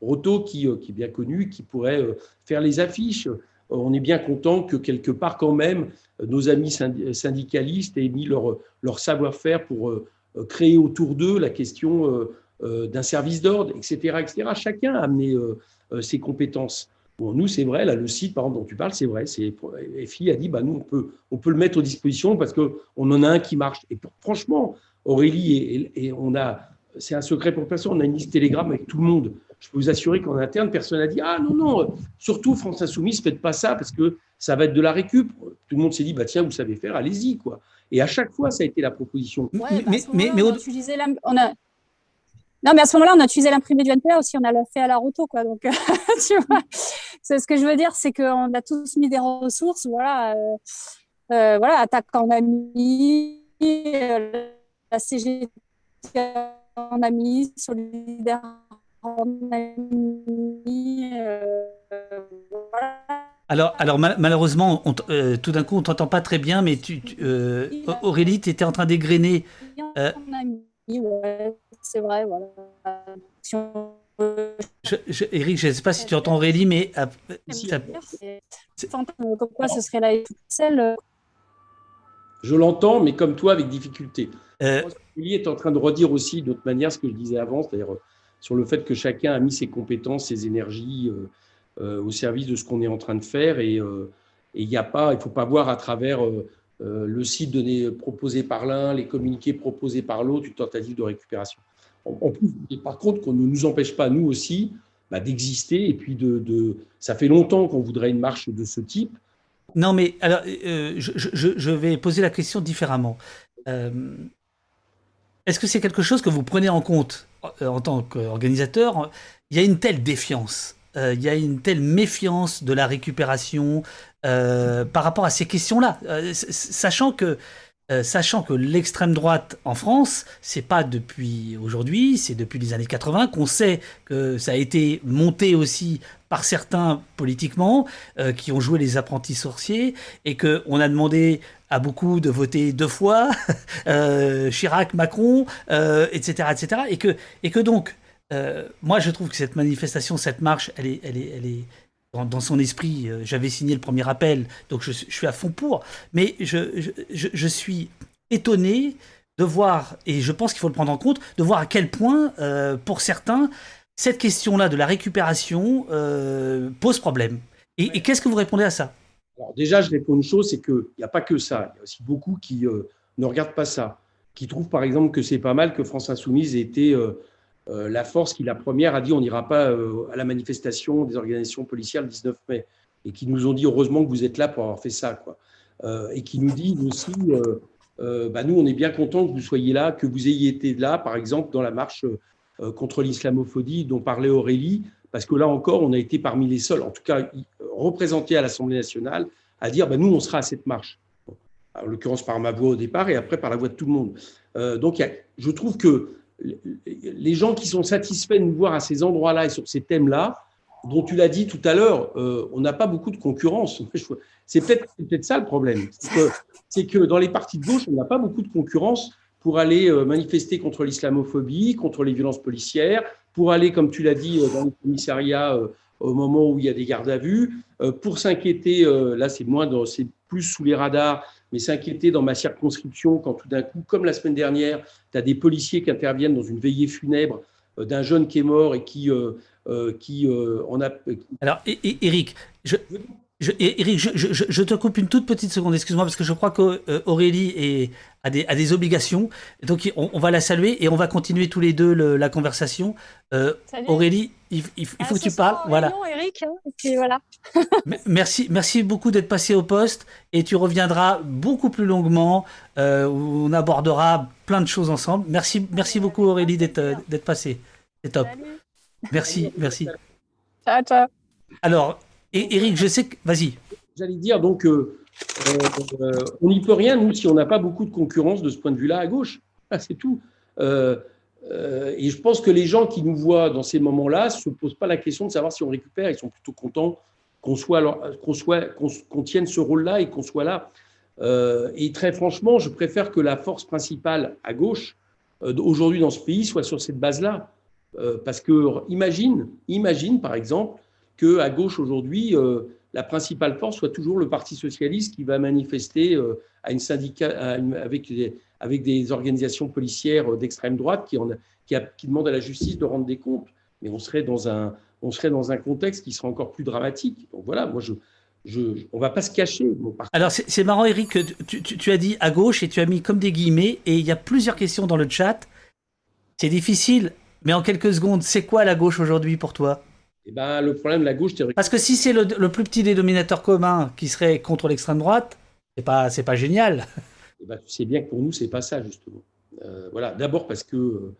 roto, qui, euh, est bien connue, qui pourrait faire les affiches. On est bien content que quelque part quand même, nos amis syndicalistes aient mis leur savoir-faire pour créer autour d'eux la question d'un service d'ordre, etc., etc. Chacun a amené ses compétences. Bon, nous, c'est vrai, là, le site, par exemple, dont tu parles, c'est vrai. FI a dit, bah, nous, on peut, on peut le mettre aux dispositions parce qu'on en a un qui marche. Et franchement, Aurélie, et, on a, c'est un secret pour personne, on a une liste Telegram avec tout le monde. Je peux vous assurer qu'en interne, personne n'a dit, ah non, non, surtout France Insoumise, faites pas ça parce que ça va être de la récup. Tout le monde s'est dit, bah, tiens, vous savez faire, allez-y, quoi. Et à chaque fois, ça a été la proposition. mais, mais, mais, on, a utilisé la, on, a, non, mais à ce moment-là, on a utilisé l'imprimé du NPA aussi, on a fait à la roto, quoi. Donc, [laughs] tu vois, c'est ce que je veux dire, c'est qu'on a tous mis des ressources, voilà, euh, euh, voilà, attaque en ami, euh, la CGT en ami, solidaire en ami, voilà. Alors, alors malheureusement, tout d'un coup, on t'entend pas très bien, mais tu, Aurélie, tu étais en train d'égrener c'est vrai, voilà. Je, Eric, je ne sais pas si tu entends Aurélie, mais. Euh, comme quoi ce serait la celle. Je l'entends, mais comme toi, avec difficulté. Euh... est en train de redire aussi d'autre manière ce que je disais avant, c'est-à-dire euh, sur le fait que chacun a mis ses compétences, ses énergies euh, au service de ce qu'on est en train de faire. Et il n'y a pas, il ne faut pas voir à travers le site donné, proposé par l'un, les communiqués proposés par l'autre, une tentative de récupération. En plus, par contre, qu'on ne nous empêche pas, nous aussi, bah, d'exister. Et puis, de, ça fait longtemps qu'on voudrait une marche de ce type. Non, mais alors, euh, je, vais poser la question différemment. Euh, est-ce que c'est quelque chose que vous prenez en compte euh, en tant qu'organisateur? Il y a une telle défiance, il y a une telle méfiance de la récupération par rapport à ces questions-là, sachant que euh, sachant que l'extrême droite en France, c'est pas depuis aujourd'hui, c'est depuis les années 80 qu'on sait que ça a été monté aussi par certains politiquement euh, qui ont joué les apprentis sorciers et que on a demandé à beaucoup de voter deux fois, [laughs] euh, Chirac, Macron, etc., etc. Et que, et que donc, moi je trouve que cette manifestation, cette marche, elle est, elle est, elle est dans, son esprit, euh, j'avais signé le premier appel, donc je, suis à fond pour. Mais je, je, suis étonné de voir, et je pense qu'il faut le prendre en compte, de voir à quel point, euh, pour certains, cette question-là de la récupération euh, pose problème. Et, qu'est-ce que vous répondez à ça? Alors déjà, je réponds une chose, c'est qu'il n'y a pas que ça. Il y a aussi beaucoup qui ne regardent pas ça, qui trouvent par exemple que c'est pas mal que France Insoumise ait été la force qui, la première, a dit on n'ira pas à la manifestation des organisations policières le 19 mai, et qui nous ont dit heureusement que vous êtes là pour avoir fait ça. Quoi. et qui nous dit aussi bah, nous, on est bien content que vous soyez là, que vous ayez été là, par exemple, dans la marche contre l'islamophobie dont parlait Aurélie, parce que là encore, on a été parmi les seuls, en tout cas représentés à l'Assemblée nationale, à dire bah, nous, on sera à cette marche. En l'occurrence par ma voix au départ et après par la voix de tout le monde. Euh, donc, je trouve que les gens qui sont satisfaits de nous voir à ces endroits-là et sur ces thèmes-là, dont tu l'as dit tout à l'heure, euh, on n'a pas beaucoup de concurrence. C'est peut-être peut ça le problème. C'est que, dans les partis de gauche, on n'a pas beaucoup de concurrence pour aller euh, manifester contre l'islamophobie, contre les violences policières, pour aller, comme tu l'as dit, dans le commissariat au moment où il y a des gardes à vue, pour s'inquiéter, là c'est moins, c'est plus sous les radars, mais s'inquiéter dans ma circonscription quand tout d'un coup, comme la semaine dernière, tu as des policiers qui interviennent dans une veillée funèbre euh, d'un jeune qui est mort et qui, euh, euh, qui en a. Alors, Eric, je, je, Eric, je, je, te coupe une toute petite seconde, excuse-moi, parce que je crois qu'Aurélie a, des, a des obligations. Donc, on, va la saluer et on va continuer tous les deux la conversation. Aurélie, il, faut ah, que tu parles. Voilà. Eric, hein, et puis voilà. [laughs] merci, merci beaucoup d'être passé au poste et tu reviendras beaucoup plus longuement euh, où on abordera plein de choses ensemble. Merci, merci beaucoup Aurélie d'être passée. C'est top. Merci, merci. Ciao, ciao. Alors, et Eric, je sais que. Vas-y. J'allais dire, donc, euh, euh, on n'y peut rien, nous, si on n'a pas beaucoup de concurrence de ce point de vue-là à gauche. [laughs] Ah, c'est tout. Euh, et je pense que les gens qui nous voient dans ces moments-là ne se posent pas la question de savoir si on récupère. Ils sont plutôt contents qu'on soit, qu'on soit, qu'on tienne ce rôle-là et qu'on soit là. et très franchement, je préfère que la force principale à gauche aujourd'hui dans ce pays soit sur cette base-là. parce que imagine, imagine par exemple que à gauche aujourd'hui, euh, la principale force soit toujours le Parti socialiste qui va manifester euh, à une syndicat, avec, des, avec des organisations policières euh, d'extrême droite qui, en, qui, qui, demandent à la justice de rendre des comptes. Mais on serait dans un, on serait dans un contexte qui serait encore plus dramatique. Donc voilà, moi je, je, on va pas se cacher. Alors c'est marrant, Eric, tu, tu, tu, as dit à gauche et tu as mis comme des guillemets, et il y a plusieurs questions dans le chat. C'est difficile, mais en quelques secondes, c'est quoi la gauche aujourd'hui pour toi? Eh ben, le problème de la gauche, Parce que si c'est le, plus petit dénominateur commun qui serait contre l'extrême droite, c'est pas, c'est pas génial. [laughs] Eh ben, tu sais bien que pour nous, c'est pas ça, justement. Euh, voilà. D'abord parce que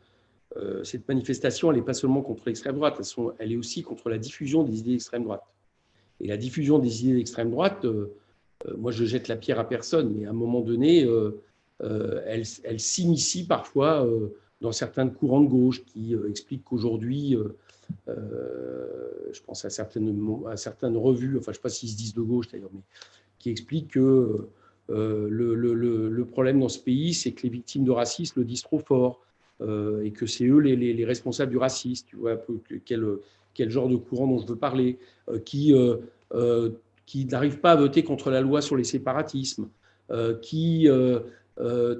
euh, cette manifestation, elle n'est pas seulement contre l'extrême droite, elle, est aussi contre la diffusion des idées d'extrême droite. Et la diffusion des idées d'extrême droite, euh, moi, je jette la pierre à personne, mais à un moment donné, elle, elle s'initie parfois dans certains courants de gauche qui expliquent qu'aujourd'hui, euh, je pense à certaines, revues, enfin je ne sais pas s'ils se disent de gauche d'ailleurs, mais qui expliquent que euh, le, problème dans ce pays, c'est que les victimes de racisme le disent trop fort euh, et que c'est eux les, les, responsables du racisme. Tu vois quel, quel genre de courant dont je veux parler, qui, qui n'arrivent pas à voter contre la loi sur les séparatismes, qui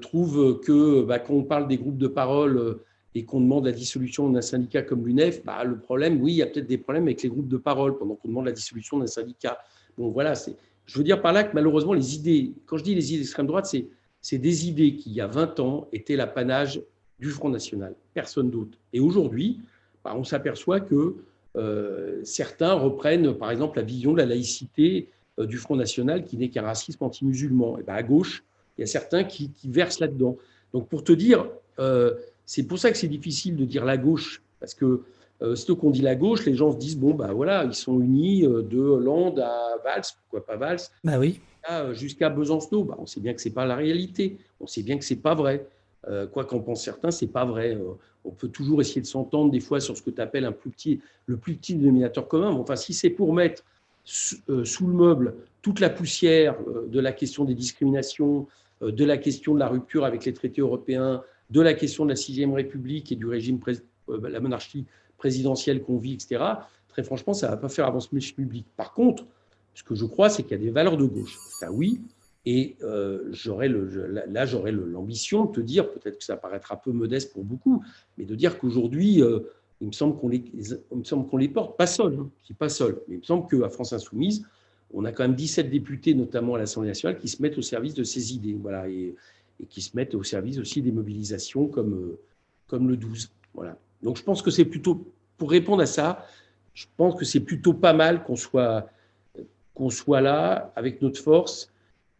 trouvent que bah, quand on parle des groupes de parole et qu'on demande la dissolution d'un syndicat comme l'UNEF, bah, le problème, oui, il y a peut-être des problèmes avec les groupes de parole pendant qu'on demande la dissolution d'un syndicat. Bon, voilà, c'est, je veux dire par là que malheureusement, les idées, quand je dis les idées d'extrême droite, c'est, c'est des idées qui, il y a 20 ans, étaient l'apanage du Front National, personne d'autre. Et aujourd'hui, bah, on s'aperçoit que euh, certains reprennent, par exemple, la vision de la laïcité euh, du Front National, qui n'est qu'un racisme anti-musulman. Et ben, à gauche, il y a certains qui, qui versent là-dedans. Donc, pour te dire, euh, c'est pour ça que c'est difficile de dire la gauche, parce que euh, ce qu'on dit la gauche, les gens se disent bon, bah voilà, ils sont unis euh, de Hollande à Valls, pourquoi pas Valls? Bah oui. Euh, jusqu'à Besançon. Bah, on sait bien que c'est pas la réalité, on sait bien que c'est pas vrai. quoi qu'en pensent certains, c'est pas vrai. on peut toujours essayer de s'entendre des fois sur ce que tu appelles un plus petit, le plus petit dénominateur commun. enfin, si c'est pour mettre sous le meuble toute la poussière de la question des discriminations, de la question de la rupture avec les traités européens, de la question de la sixième République et du régime, euh, la monarchie présidentielle qu'on vit, etc., très franchement, ça ne va pas faire avancer le public. Par contre, ce que je crois, c'est qu'il y a des valeurs de gauche. Ça, oui. Et euh, là, j'aurais l'ambition de te dire, peut-être que ça paraîtra un peu modeste pour beaucoup, mais de dire qu'aujourd'hui, euh, il me semble qu'on les, les porte, pas seul, hein, pas seul, mais il me semble qu'à France Insoumise, on a quand même 17 députés, notamment à l'Assemblée nationale, qui se mettent au service de ces idées. Voilà. Et, et qui se mettent au service aussi des mobilisations comme, euh, comme le 12. Voilà. Donc je pense que c'est plutôt, pour répondre à ça, je pense que c'est plutôt pas mal qu'on soit, qu'on soit là avec notre force.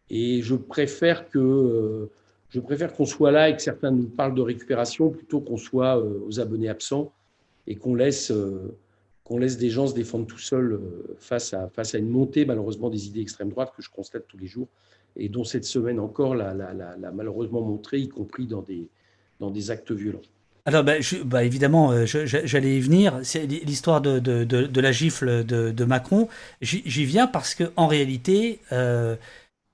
Et je préfère que je préfère qu'on soit là et que certains nous parlent de récupération plutôt qu'on soit aux abonnés absents et qu'on laisse qu'on laisse des gens se défendre tout seuls euh, face à, face à une montée, malheureusement, des idées extrême droite que je constate tous les jours et dont cette semaine encore l'a, malheureusement montré, y compris dans des, dans des actes violents. Alors, bah, bah évidemment, euh, j'allais y venir. C'est l'histoire de, de, la gifle de, Macron. J'y viens parce que en réalité, euh,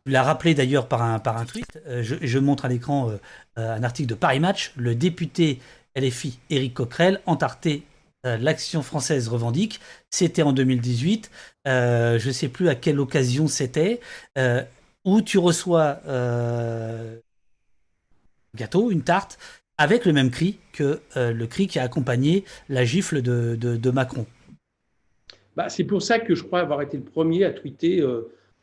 l'a rappelé d'ailleurs par un, par un tweet. Euh, je, je, montre à l'écran un article de Paris Match. Le député LFI Éric Coquerel, entarté euh, l'action française revendique. C'était en 2018. Euh, je ne sais plus à quelle occasion c'était. Euh, où tu reçois un gâteau, une tarte, avec le même cri que le cri qui a accompagné la gifle de, Macron. Bah, c'est pour ça que je crois avoir été le premier à tweeter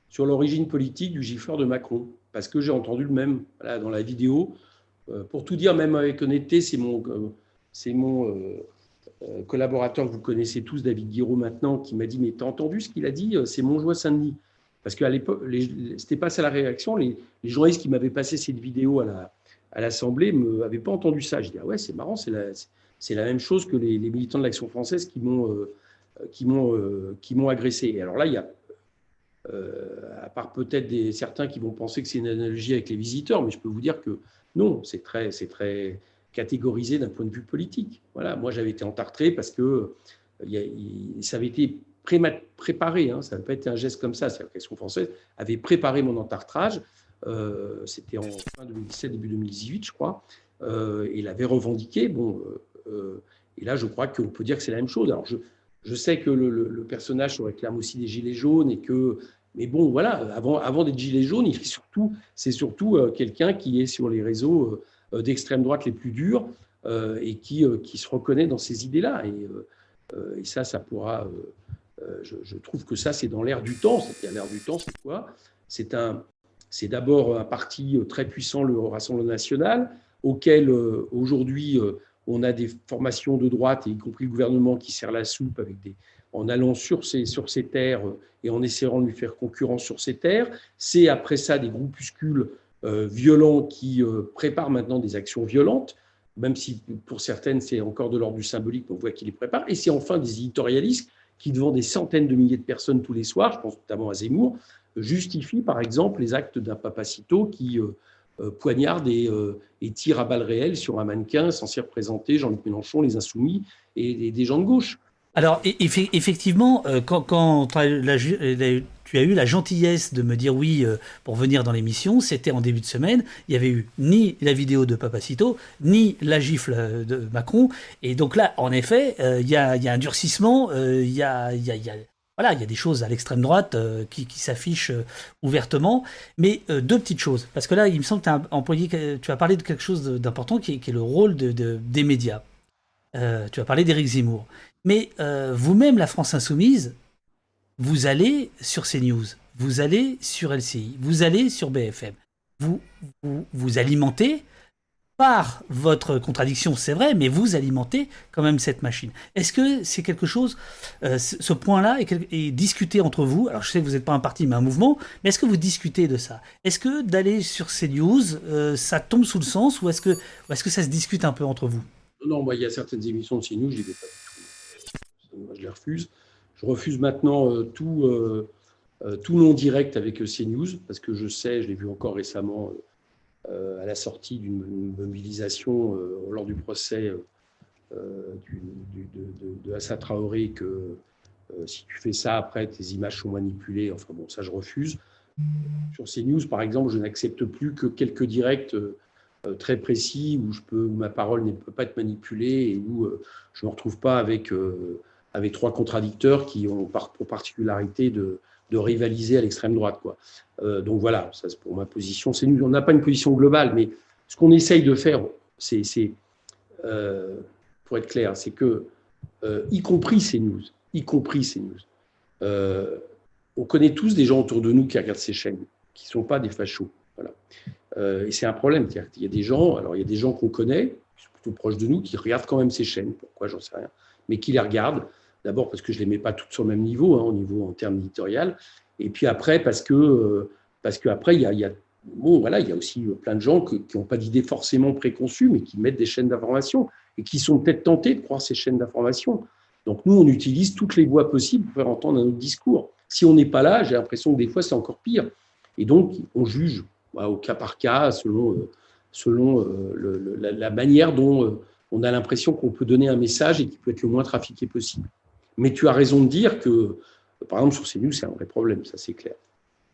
sur l'origine politique du gifleur de Macron, parce que j'ai entendu le même dans la vidéo. pour tout dire, même avec honnêteté, c'est mon, mon euh, collaborateur que vous connaissez tous, David Guiraud maintenant, qui m'a dit Mais t'as entendu ce qu'il a dit euh, C'est Montjoie-Saint-Denis. Parce qu'à l'époque, c'était pas ça la réaction. Les, journalistes qui m'avaient passé cette vidéo à l'Assemblée ne m'avaient pas entendu ça. Je dis Ah ouais, c'est marrant, c'est la, la, même chose que les, militants de l'Action française qui m'ont euh, qui m'ont agressé. Et alors là, il y a, à part peut-être certains qui vont penser que c'est une analogie avec les visiteurs, mais je peux vous dire que non, c'est très, très, catégorisé d'un point de vue politique. Voilà, moi j'avais été entartré parce que ça avait été préparé, hein, ça n'avait pas été un geste comme ça. C'est la question française avait préparé mon entartrage. Euh, c'était en fin 2017, début 2018, je crois. Euh, et il avait revendiqué. Bon, euh, et là, je crois qu'on peut dire que c'est la même chose. Alors, je, sais que le, personnage se réclame aussi des gilets jaunes et que, mais bon, voilà, avant, avant d'être gilet jaune, il est surtout, c'est surtout quelqu'un qui est sur les réseaux euh, d'extrême droite les plus durs euh, et qui, euh, qui se reconnaît dans ces idées-là. Et, ça, ça pourra. Je, trouve que ça, c'est dans l'air du temps. C'est-à-dire l'air du temps, c'est quoi? C'est un, c'est d'abord un parti très puissant, le Rassemblement national, auquel aujourd'hui on a des formations de droite, y compris le gouvernement qui sert la soupe avec des, en allant sur ces, sur ces terres et en essayant de lui faire concurrence sur ces terres. C'est après ça des groupuscules euh, violents qui euh, préparent maintenant des actions violentes, même si pour certaines c'est encore de l'ordre du symbolique, on voit qu'ils les préparent. Et c'est enfin des éditorialistes qui, devant des centaines de milliers de personnes tous les soirs, je pense notamment à Zemmour, justifient par exemple les actes d'un papacito qui euh, poignarde et, tire à balles réelles sur un mannequin censé représenter Jean-Luc Mélenchon, les Insoumis et, des gens de gauche. Alors, effectivement, quand, quand la, tu as eu la gentillesse de me dire oui euh, pour venir dans l'émission. C'était en début de semaine. Il n'y avait eu ni la vidéo de Papacito, ni la gifle euh, de Macron. Et donc là, en effet, euh, il y, a, un durcissement. Il y a, voilà, il y a des choses à l'extrême droite qui, s'affichent ouvertement. Mais deux petites choses. Parce que là, il me semble que tu as, employé, tu as parlé de quelque chose d'important qui, est le rôle des médias. tu as parlé d'Éric Zemmour. Mais vous-même, la France Insoumise, vous allez sur CNews, vous allez sur LCI, vous allez sur BFM. Vous vous, alimentez par votre contradiction, c'est vrai, mais vous alimentez quand même cette machine. Est-ce que c'est quelque chose, euh, ce point-là est, discuté entre vous? Alors je sais que vous n'êtes pas un parti, mais un mouvement, mais est-ce que vous discutez de ça? Est-ce que d'aller sur CNews, euh, ça tombe sous le sens, ou est-ce que, est que ça se discute un peu entre vous? Non, moi, il y a certaines émissions de CNews, j'y vais pas. Moi, je les refuse. Je refuse maintenant euh, tout, euh, euh, tout non direct avec CNews, parce que je sais, je l'ai vu encore récemment à la sortie d'une mobilisation lors du procès de, de, Assa Traoré, que si tu fais ça, après, tes images sont manipulées. Enfin bon, ça, je refuse. Sur CNews, par exemple, je n'accepte plus que quelques directs très précis où, je peux, ma parole ne peut pas être manipulée et où je ne me retrouve pas avec avec trois contradicteurs qui ont pour particularité de, rivaliser à l'extrême droite. Quoi. Euh, donc voilà, ça c'est pour ma position. C'est on n'a pas une position globale, mais ce qu'on essaye de faire, c'est, euh, pour être clair, c'est que, euh, y compris ces news, y compris ces news, on connaît tous des gens autour de nous qui regardent ces chaînes, qui ne sont pas des fachos. Voilà. et c'est un problème. Il y a des gens, alors il y a des gens qu'on connaît, plutôt proches de nous, qui regardent quand même ces chaînes. Pourquoi, j'en sais rien. Mais qui les regardent. D'abord parce que je ne les mets pas toutes sur le même niveau, hein, au niveau en termes éditorial. Et puis après, parce que, euh, parce qu'après, il y a, y a bon, voilà, il y a aussi plein de gens qui n'ont pas d'idées forcément préconçues, mais qui mettent des chaînes d'information et qui sont peut-être tentés de croire ces chaînes d'information. Donc nous, on utilise toutes les voies possibles pour faire entendre un autre discours. Si on n'est pas là, j'ai l'impression que des fois, c'est encore pire. Et donc, on juge au cas par cas, selon, euh, selon euh, la, manière dont euh, on a l'impression qu'on peut donner un message et qui peut être le moins trafiqué possible. Mais tu as raison de dire que, par exemple, sur CNews, c'est un vrai problème, ça c'est clair.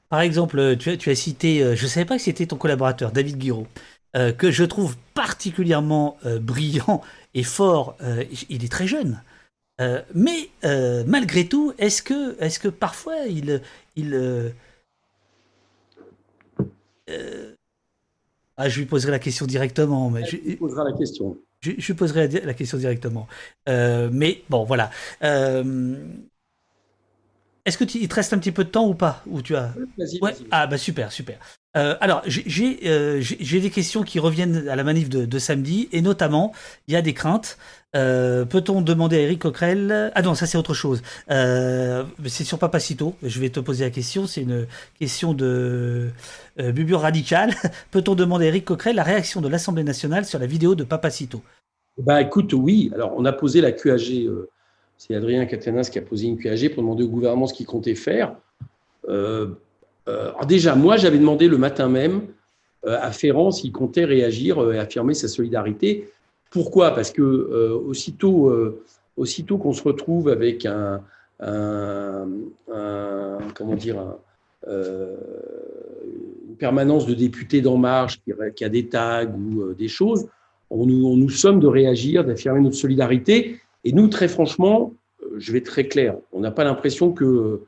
Par exemple, tu as, tu as cité, je ne savais pas que c'était ton collaborateur, David Guiraud, que je trouve particulièrement brillant et fort. il est très jeune. mais malgré tout, est-ce que, est que parfois il, il, euh, ah, je lui poserai la question directement. Mais je, lui poserai la question. Je, poserai la, question directement. Euh, mais bon, voilà. Euh, est-ce que il te reste un petit peu de temps ou pas? Ou tu as Ah bah super, super. Euh, alors euh, j'ai des questions qui reviennent à la manif de, samedi et notamment il y a des craintes. Euh, peut-on demander à Eric Coquerel Ah non, ça c'est autre chose. c'est sur Papacito. Je vais te poser la question. C'est une question de Bubur radical. [laughs] Peut-on demander à Eric Coquerel la réaction de l'Assemblée nationale sur la vidéo de Papacito Bah écoute, oui. Alors on a posé la QAG c'est Adrien Catenas qui a posé une QAG pour demander au gouvernement ce qu'il comptait faire. Euh, euh, déjà, moi, j'avais demandé le matin même euh, à Ferrand s'il comptait réagir et affirmer sa solidarité. Pourquoi? Parce que aussitôt, aussitôt qu'on se retrouve avec un, comment dire, une permanence de députés d'En Marche qui, a des tags ou des choses, on nous, on nous somme de réagir, d'affirmer notre solidarité. Et nous, très franchement, euh, je vais être très clair, on n'a pas l'impression qu'il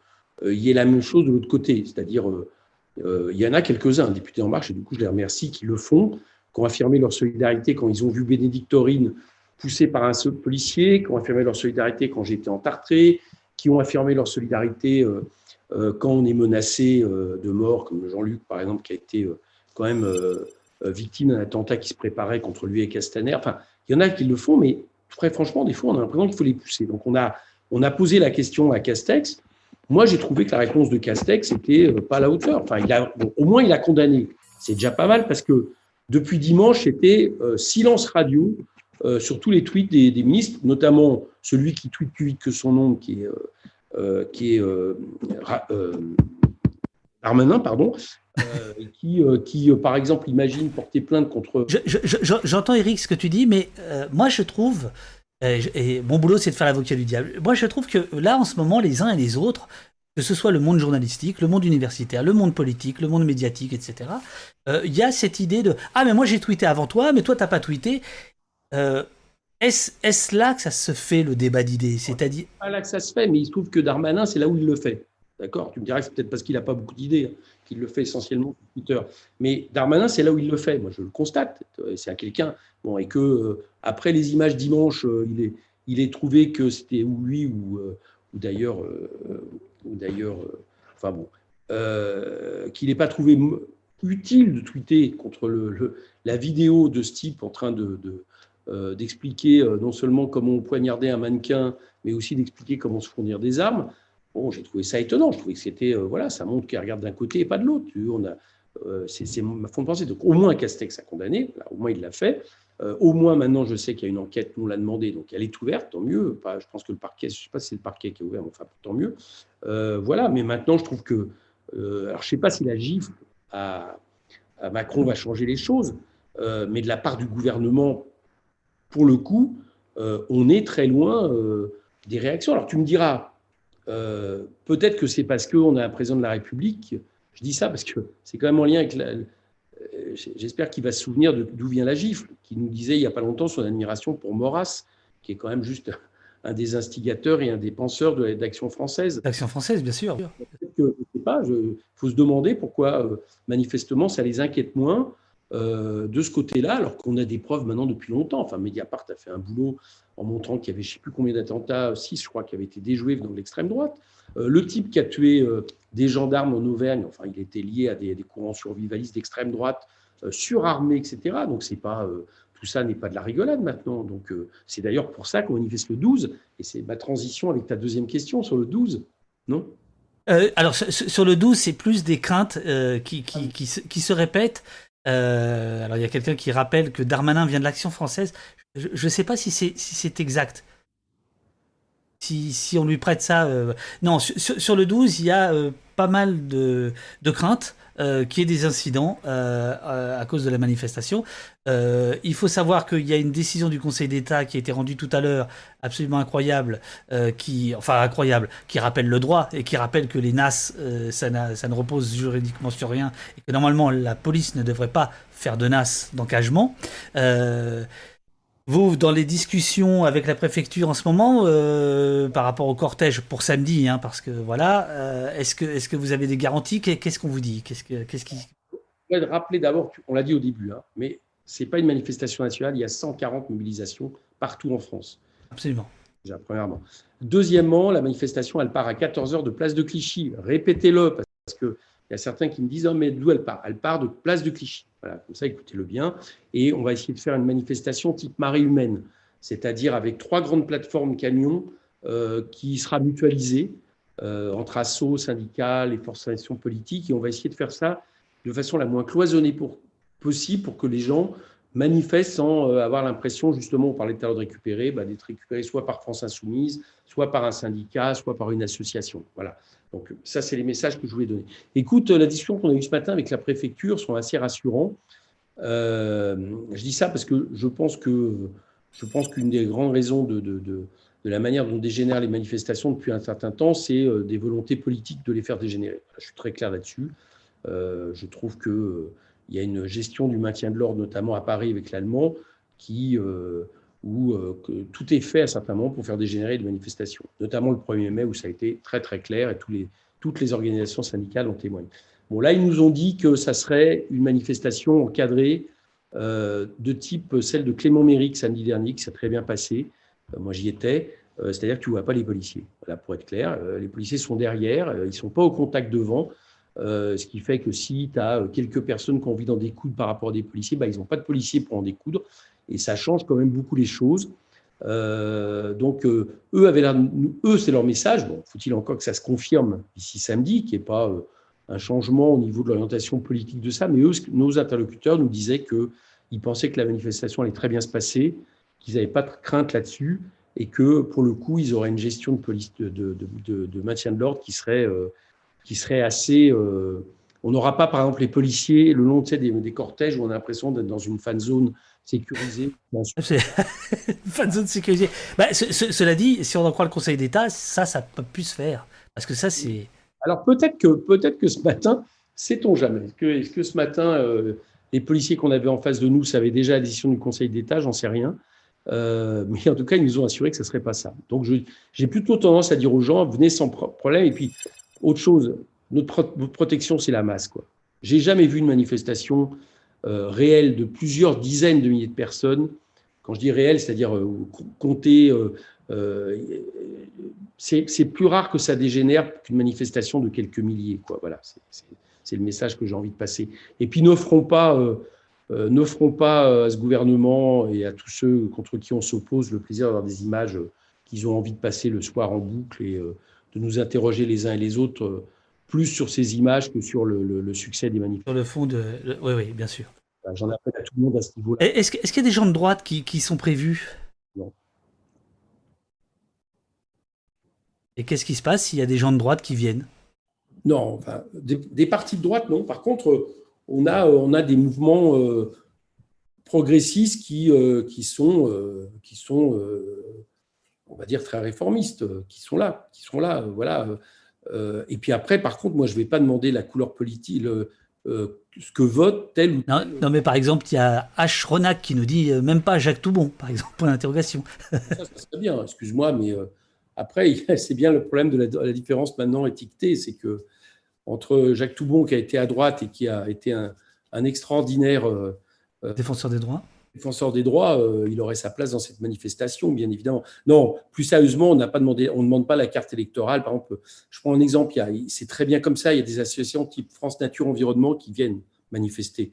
euh, y ait la même chose de l'autre côté. C'est-à-dire, euh, il y en a quelques-uns, députés En Marche, et du coup, je les remercie, qui le font, qui ont affirmé leur solidarité quand ils ont vu Bénédictorine poussée par un seul policier, qui ont affirmé leur solidarité quand j'étais en Tartré, qui ont affirmé leur solidarité quand on est menacé de mort, comme Jean-Luc, par exemple, qui a été quand même victime d'un attentat qui se préparait contre lui et Castaner. Enfin, il y en a qui le font, mais très franchement, des fois, on a l'impression qu'il faut les pousser. Donc, on a, on a posé la question à Castex. Moi, j'ai trouvé que la réponse de Castex n'était euh, pas à la hauteur. Enfin, au moins, il a condamné. C'est déjà pas mal parce que depuis dimanche, c'était euh, silence radio euh, sur tous les tweets des, ministres, notamment celui qui tweet plus vite que son nom, qui est, Darmanin, pardon, qui, par exemple, imagine porter plainte contre. J'entends, Eric, ce que tu dis, mais moi, je trouve et, mon boulot, c'est de faire l'avocat du diable. Moi, je trouve que là, en ce moment, les uns et les autres, que ce soit le monde journalistique, le monde universitaire, le monde politique, le monde médiatique, etc., euh, il y a cette idée de Ah, mais moi j'ai tweeté avant toi, mais toi t'as pas tweeté. Euh, est-ce là que ça se fait le débat d'idées? C'est-à-dire. Pas là que ça se fait, mais il se trouve que Darmanin, c'est là où il le fait. D'accord? Tu me dirais que c'est peut-être parce qu'il n'a pas beaucoup d'idées hein, qu'il le fait essentiellement sur Twitter. Mais Darmanin, c'est là où il le fait. Moi, je le constate. C'est à quelqu'un. Bon, et que euh, après les images dimanche, euh, il, est, il est trouvé que c'était ou lui ou, euh, ou d'ailleurs, d'ailleurs, enfin bon, qu'il n'ait pas trouvé utile de tweeter contre le, la vidéo de ce type en train de, d'expliquer non seulement comment poignarder un mannequin, mais aussi d'expliquer comment se fournir des armes. Bon, j'ai trouvé ça étonnant. Je trouvais que c'était, euh, voilà, ça montre qu'il regarde d'un côté et pas de l'autre. Euh, c'est ma fond de pensée. Donc, au moins, Castex a condamné. au moins, il l'a fait. Euh, au moins, maintenant, je sais qu'il y a une enquête. On l'a demandé, donc elle est ouverte. Tant mieux. Pas, je pense que le parquet, je ne sais pas si c'est le parquet qui est ouvert, mais enfin, tant mieux. voilà. Mais maintenant, je trouve que, alors, je ne sais pas si la gifle à, Macron va changer les choses, mais de la part du gouvernement, pour le coup, on est très loin des réactions. Alors, tu me diras euh, peut-être que c'est parce qu'on a un président de la République. Je dis ça parce que c'est quand même en lien avec la. Euh, j'espère qu'il va se souvenir d'où vient la gifle, qui nous disait il n'y a pas longtemps son admiration pour Maurras, qui est quand même juste un des instigateurs et un des penseurs de d'Action française. D'Action française, bien sûr. Que, je sais pas, il faut se demander pourquoi, euh, manifestement, ça les inquiète moins euh, de ce côté-là, alors qu'on a des preuves maintenant depuis longtemps. Enfin, Mediapart a fait un boulot en montrant qu'il y avait je ne sais plus combien d'attentats, six je crois, qui avaient été déjoués dans l'extrême droite. Euh, le type qui a tué euh, des gendarmes en Auvergne, enfin, il était lié à des, courants survivalistes d'extrême droite, surarmés, etc. Donc, ce n'est pas tout ça n'est pas de la rigolade maintenant. Donc, c'est d'ailleurs pour ça qu'on manifeste le 12. Et c'est ma transition avec ta deuxième question sur le 12, non? Alors sur le 12, c'est plus des craintes qui, qui, qui, qui, se répètent. Alors il y a quelqu'un qui rappelle que Darmanin vient de l'action française. Je ne sais pas si c'est si exact si, on lui prête ça. Euh, non, sur, le 12, il y a euh, pas mal de, craintes euh, qu'il y ait des incidents à cause de la manifestation. il faut savoir qu'il y a une décision du Conseil d'État qui a été rendue tout à l'heure, absolument incroyable, qui, enfin incroyable, qui rappelle le droit et qui rappelle que les NAS, ça, ça, ne repose juridiquement sur rien et que normalement la police ne devrait pas faire de NAS d'engagement. Vous, dans les discussions avec la préfecture en ce moment, euh, par rapport au cortège pour samedi, hein, parce que voilà, euh, est-ce que, est que vous avez des garanties? Qu'est-ce qu'on vous dit? Qu'est-ce qu'est-ce qui... Je voudrais rappeler d'abord, on l'a dit au début, hein, mais ce n'est pas une manifestation nationale, il y a 140 mobilisations partout en France. Absolument. Déjà, premièrement. Deuxièmement, la manifestation, elle part à 14h de place de Clichy. Répétez-le, parce que il y a certains qui me disent, oh, mais d'où elle part? Elle part de place de Clichy. Voilà, comme ça, écoutez-le bien. Et on va essayer de faire une manifestation type marée humaine, c'est-à-dire avec trois grandes plateformes camions euh, qui sera mutualisée euh, entre assos, syndicats, les forces d'action politiques. Et on va essayer de faire ça de façon la moins cloisonnée possible pour que les gens manifestent sans euh, avoir l'impression, justement, on parlait tout à l'heure de récupérer, bah, d'être récupérés soit par France Insoumise, soit par un syndicat, soit par une association. Voilà. Donc ça, c'est les messages que je voulais donner. Écoute, la discussion qu'on a eue ce matin avec la préfecture sont assez rassurants. Euh, je dis ça parce que je pense que je pense qu'une des grandes raisons de, la manière dont dégénèrent les manifestations depuis un certain temps, c'est euh, des volontés politiques de les faire dégénérer. Je suis très clair là-dessus. Euh, je trouve qu'il il y a une gestion du maintien de l'ordre, notamment à Paris avec l'allemand, qui où euh, que tout est fait à certains moments pour faire dégénérer les manifestations, notamment le 1er mai où ça a été très très clair et toutes les organisations syndicales ont témoigné. Bon, là, ils nous ont dit que ça serait une manifestation encadrée euh, de type celle de Clément Méric samedi dernier, qui s'est très bien passé. Euh, moi, j'y étais. C'est-à-dire que tu ne vois pas les policiers. Voilà, pour être clair, les policiers sont derrière, ils ne sont pas au contact devant. Ce qui fait que si tu as quelques personnes qui ont envie d'en découdre par rapport à des policiers, bah, ils n'ont pas de policiers pour en découdre et ça change quand même beaucoup les choses. Euh, donc, euh, eux, avaient eux, c'est leur message. Bon, faut-il encore que ça se confirme ici samedi, qu'il n'y ait pas euh, un changement au niveau de l'orientation politique de ça, mais eux, nos interlocuteurs nous disaient qu'ils pensaient que la manifestation allait très bien se passer, qu'ils n'avaient pas de crainte là-dessus, et que pour le coup, ils auraient une gestion de police de, maintien de l'ordre qui serait, qui serait assez. on n'aura pas, par exemple, les policiers le long des, des cortèges où on a l'impression d'être dans une fan zone sécurisé. [laughs] Fan zone sécurisée. Bah, cela dit, si on en croit le Conseil d'État, ça, ça peut plus se faire. Parce que ça, c'est. Alors peut-être que, peut que ce matin, sait-on jamais? Est-ce que, est que, ce matin, euh, les policiers qu'on avait en face de nous savaient déjà la décision du Conseil d'État? J'en sais rien. Euh, mais en tout cas, ils nous ont assuré que ce ne serait pas ça. Donc j'ai plutôt tendance à dire aux gens, venez sans problème. Et puis, autre chose, notre, protection, c'est la masse. J'ai jamais vu une manifestation euh, réel de plusieurs dizaines de milliers de personnes. Quand je dis réel, c'est-à-dire euh, compter, euh, c'est plus rare que ça dégénère qu'une manifestation de quelques milliers. Quoi. Voilà, c'est le message que j'ai envie de passer. Et puis n'offrons pas, pas à ce gouvernement et à tous ceux contre qui on s'oppose le plaisir d'avoir des images qu'ils ont envie de passer le soir en boucle et de nous interroger les uns et les autres plus sur ces images que sur le, succès des manifestations. Sur le fond de... Oui, oui, bien sûr. J'en appelle à tout le monde à ce niveau-là. Est-ce qu'il y a des gens de droite qui, qui sont prévus? Non. Et qu'est-ce qui se passe s'il y a des gens de droite qui viennent? Non, enfin, des, partis de droite, non. Par contre, on a, on a des mouvements euh, progressistes qui, euh, qui sont, euh, qui sont on va dire, très réformistes, qui sont là. Qui sont là voilà. et puis après, par contre, moi, je ne vais pas demander la couleur politique. Le, euh, ce que vote tel ou tel. Non, mais par exemple, il y a H. Ronac qui nous dit euh, même pas Jacques Toubon, par exemple, pour l'interrogation. ça, ça serait bien, excuse-moi, mais euh, après, [laughs] c'est bien le problème de la, différence maintenant étiquetée, c'est que entre Jacques Toubon, qui a été à droite et qui a été un, extraordinaire défenseur des droits, défenseur des droits, euh, il aurait sa place dans cette manifestation, bien évidemment. Non, plus sérieusement, on n'a pas demandé, on ne demande pas la carte électorale. Par exemple, je prends un exemple, c'est très bien comme ça, il y a des associations type France Nature Environnement qui viennent manifester.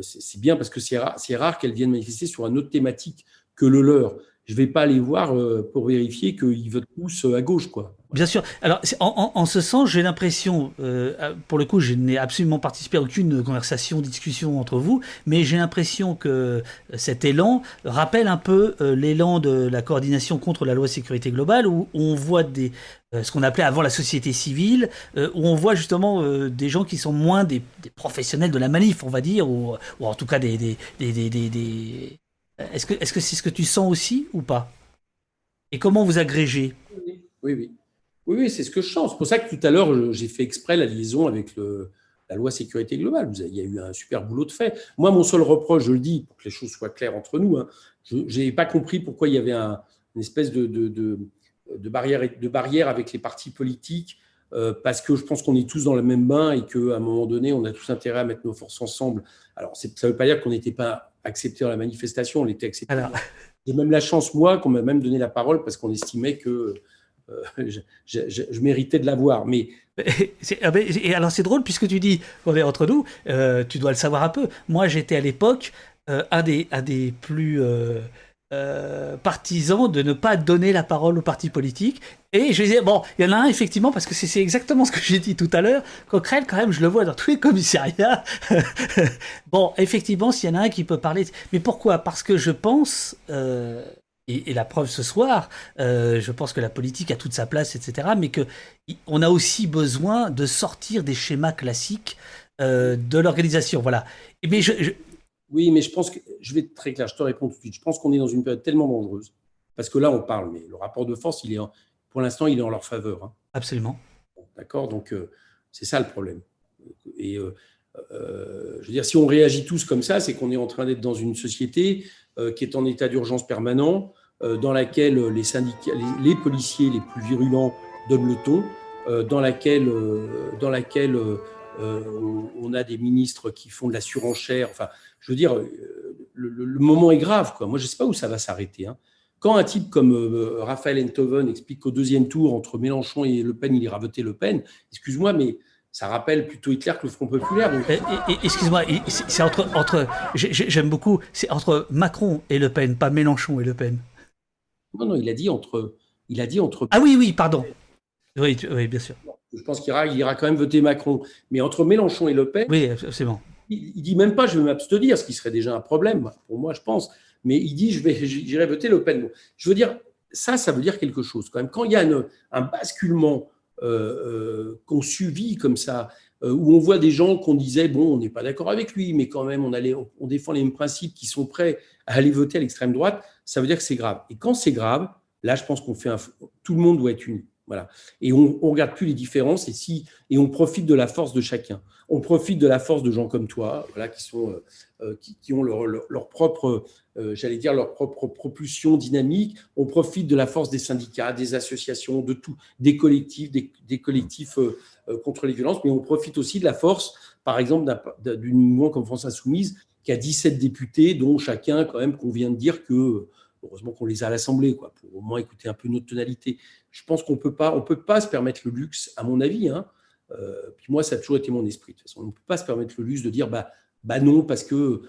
c'est bien parce que c'est rare, rare qu'elles viennent manifester sur une autre thématique que le leur je ne vais pas aller voir euh, pour vérifier qu'ils votent tous euh, à gauche. quoi. Bien sûr. Alors, en, ce sens, j'ai l'impression, euh, pour le coup, je n'ai absolument participé à aucune conversation, discussion entre vous, mais j'ai l'impression que cet élan rappelle un peu l'élan de la coordination contre la loi sécurité globale, où on voit des, ce qu'on appelait avant la société civile, où on voit justement des gens qui sont moins des, professionnels de la manif, on va dire, ou, en tout cas des, est-ce que c'est -ce, que tu sens aussi ou pas? Et comment vous agrégez? Oui. Oui, oui, c'est ce que je sens. C'est pour ça que tout à l'heure, j'ai fait exprès la liaison avec le, la loi sécurité globale. Il y a eu un super boulot de fait. Moi, mon seul reproche, je le dis, pour que les choses soient claires entre nous, hein, je n'ai pas compris pourquoi il y avait un, une espèce de, de, de, barrière, de barrière avec les partis politiques, euh, parce que je pense qu'on est tous dans le même bain et qu'à un moment donné, on a tous intérêt à mettre nos forces ensemble. Alors, ça ne veut pas dire qu'on n'était pas accepté dans la manifestation, on était accepté. J'ai même la chance, moi, qu'on m'a même donné la parole parce qu'on estimait que euh, je, méritais de l'avoir. Mais [laughs] ah ben, et alors c'est drôle puisque tu dis on est entre nous, euh, tu dois le savoir un peu. Moi j'étais à l'époque euh, un, des, plus partisans de ne pas donner la parole aux partis politiques. Et je disais, bon, il y en a un effectivement, parce que c'est exactement ce que j'ai dit tout à l'heure, Coquerel, quand même, je le vois dans tous les commissariats. [laughs] bon, effectivement, s'il y en a un qui peut parler. Mais pourquoi? Parce que je pense, et, la preuve ce soir, euh, je pense que la politique a toute sa place, etc., mais qu'on a aussi besoin de sortir des schémas classiques de l'organisation. Voilà. Mais je, oui, mais je pense que je vais être très clair, je te réponds tout de suite. Je pense qu'on est dans une période tellement dangereuse, parce que là, on parle, mais le rapport de force, il est pour l'instant, il est en leur faveur. Hein. Absolument. D'accord Donc, euh, c'est ça le problème. Et euh, euh, je veux dire, si on réagit tous comme ça, c'est qu'on est en train d'être dans une société qui est en état d'urgence permanent, dans laquelle les, syndicats, les, policiers les plus virulents donnent le ton, dans laquelle, dans laquelle on a des ministres qui font de la surenchère. Enfin, je veux dire, euh, le, moment est grave. Moi, je ne sais pas où ça va s'arrêter. Hein. Quand un type comme euh, Raphaël Enthoven explique qu'au deuxième tour, entre Mélenchon et Le Pen, il ira voter Le Pen, excuse-moi, mais ça rappelle plutôt Hitler que le Front Populaire. Excuse-moi, c'est entre, entre j'aime beaucoup, c'est entre Macron et Le Pen, pas Mélenchon et Le Pen. Non, non, il a dit entre, il a dit entre. Ah oui, oui, pardon. Oui, oui bien sûr. Je pense qu'il ira, il ira quand même voter Macron, mais entre Mélenchon et Le Pen. Oui, c'est bon il, dit même pas je vais m'abstenir, ce qui serait déjà un problème pour moi, je pense. Mais il dit je vais, j'irai voter Le Pen. Je veux dire, ça, ça veut dire quelque chose quand même. Quand il y a un basculement euh, euh, qu'on subit comme ça, euh, où on voit des gens qu'on disait bon, on n'est pas d'accord avec lui, mais quand même on, allait, on, défend les mêmes principes, qui sont prêts à aller voter à l'extrême droite, ça veut dire que c'est grave. Et quand c'est grave, là, je pense qu'on fait un, tout le monde doit être uni. Et on ne regarde plus les différences et, on profite de la force de chacun. On profite de la force de gens comme toi, euh, euh, qui, ont leur, propre, euh, j'allais dire, leur propre propulsion dynamique. On profite de la force des syndicats, des associations, des collectifs, des collectifs contre les violences, mais on profite aussi de la force, par exemple, d'une mouvement comme France Insoumise, qui a 17 députés, dont chacun, quand même, qu'on vient de dire que heureusement qu'on les a à l'Assemblée, pour au moins écouter un peu notre tonalité. Je pense qu'on peut pas, on peut pas se permettre le luxe, à mon avis. Hein, euh, puis moi, ça a toujours été mon esprit. De toute façon, on ne peut pas se permettre le luxe de dire, bah, bah non, parce que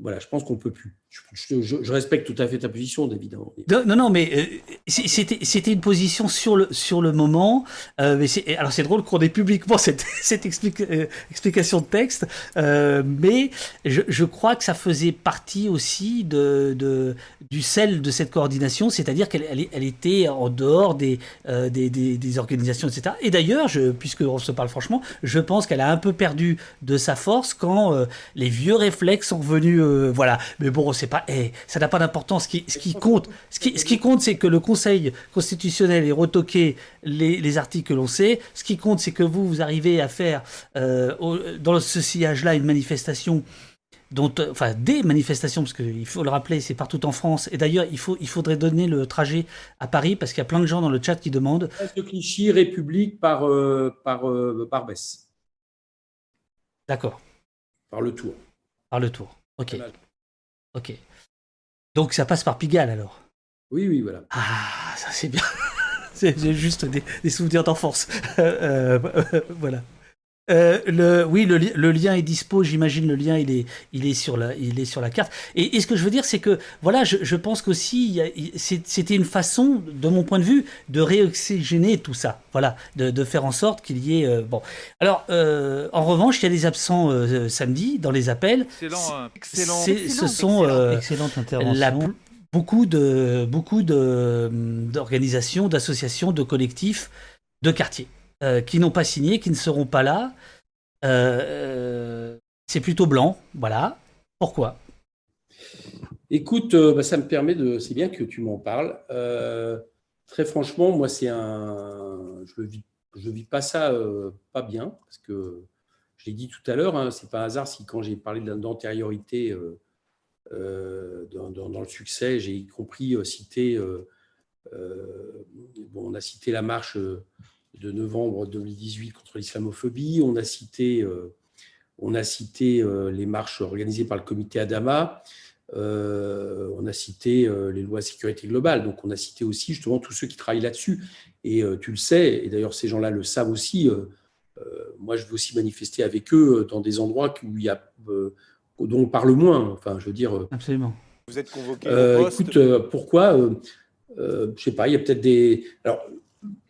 voilà, je pense qu'on peut plus. Je, respecte tout à fait ta position, évidemment. Non, non, mais euh, c'était une position sur le, sur le moment. Euh, alors c'est drôle qu'on ait publiquement [laughs] cette, euh, explication de texte, mais je, crois que ça faisait partie aussi de, du sel de cette coordination, c'est-à-dire qu'elle elle, était en dehors des, des, des, organisations, etc. Et d'ailleurs, puisqu'on se parle franchement, je pense qu'elle a un peu perdu de sa force quand les vieux réflexes sont revenus. voilà, mais bon, c'est pas, eh, ça n'a pas d'importance. Ce qui, ce qui compte, ce qui, ce qui compte, c'est que le Conseil constitutionnel ait retoqué les, les articles que l'on sait. Ce qui compte, c'est que vous, vous arrivez à faire euh, dans ce sillage-là une manifestation dont, euh, enfin des manifestations, parce qu'il faut le rappeler, c'est partout en France. Et d'ailleurs, il, faut, il faudrait donner le trajet à Paris, parce qu'il y a plein de gens dans le chat qui demandent. De Clichy, République par, euh, par, par Besse. D'accord. Par le tour. Par le tour. Ok. Ok. Donc ça passe par Pigalle alors Oui, oui, voilà. Ah, ça c'est bien. [laughs] c'est juste des, souvenirs d'enfance. [laughs] Euh, euh, voilà. Euh, le, oui, le, lien est dispo. J'imagine le lien, il est, il est sur la, il est sur la carte. Et, ce que je veux dire, c'est que voilà, je, je pense qu'aussi, c'était une façon, de mon point de vue, de réoxygéner tout ça. Voilà, de, de faire en sorte qu'il y ait. Euh, bon, alors, euh, en revanche, il y a des absents samedi dans les appels. Excellent, excellent. Ce sont excellente intervention. beaucoup de, beaucoup de d'organisations, d'associations, de collectifs, de quartiers. Euh, qui n'ont pas signé, qui ne seront pas là. Euh, euh, c'est plutôt blanc, voilà. Pourquoi? Écoute, bah, ça me permet de. C'est bien que tu m'en parles. très franchement, moi, c'est un. Je ne vis, pas ça pas bien, parce que je l'ai dit tout à l'heure, hein, c'est pas un hasard si quand j'ai parlé d'antériorité dans, le succès, j'ai compris citer. bon, on a cité la marche de novembre 2018 contre l'islamophobie. On a cité, euh, on a cité euh, les marches organisées par le comité Adama. Euh, on a cité les lois de sécurité globale. Donc, on a cité aussi justement tous ceux qui travaillent là-dessus. Et tu le sais, et d'ailleurs, ces gens-là le savent aussi. moi, je veux aussi manifester avec eux dans des endroits où il y a, dont on parle moins. Enfin, je veux dire. Absolument. Vous êtes convoqué. écoute, pourquoi Je sais pas. Il y a peut-être des. Alors,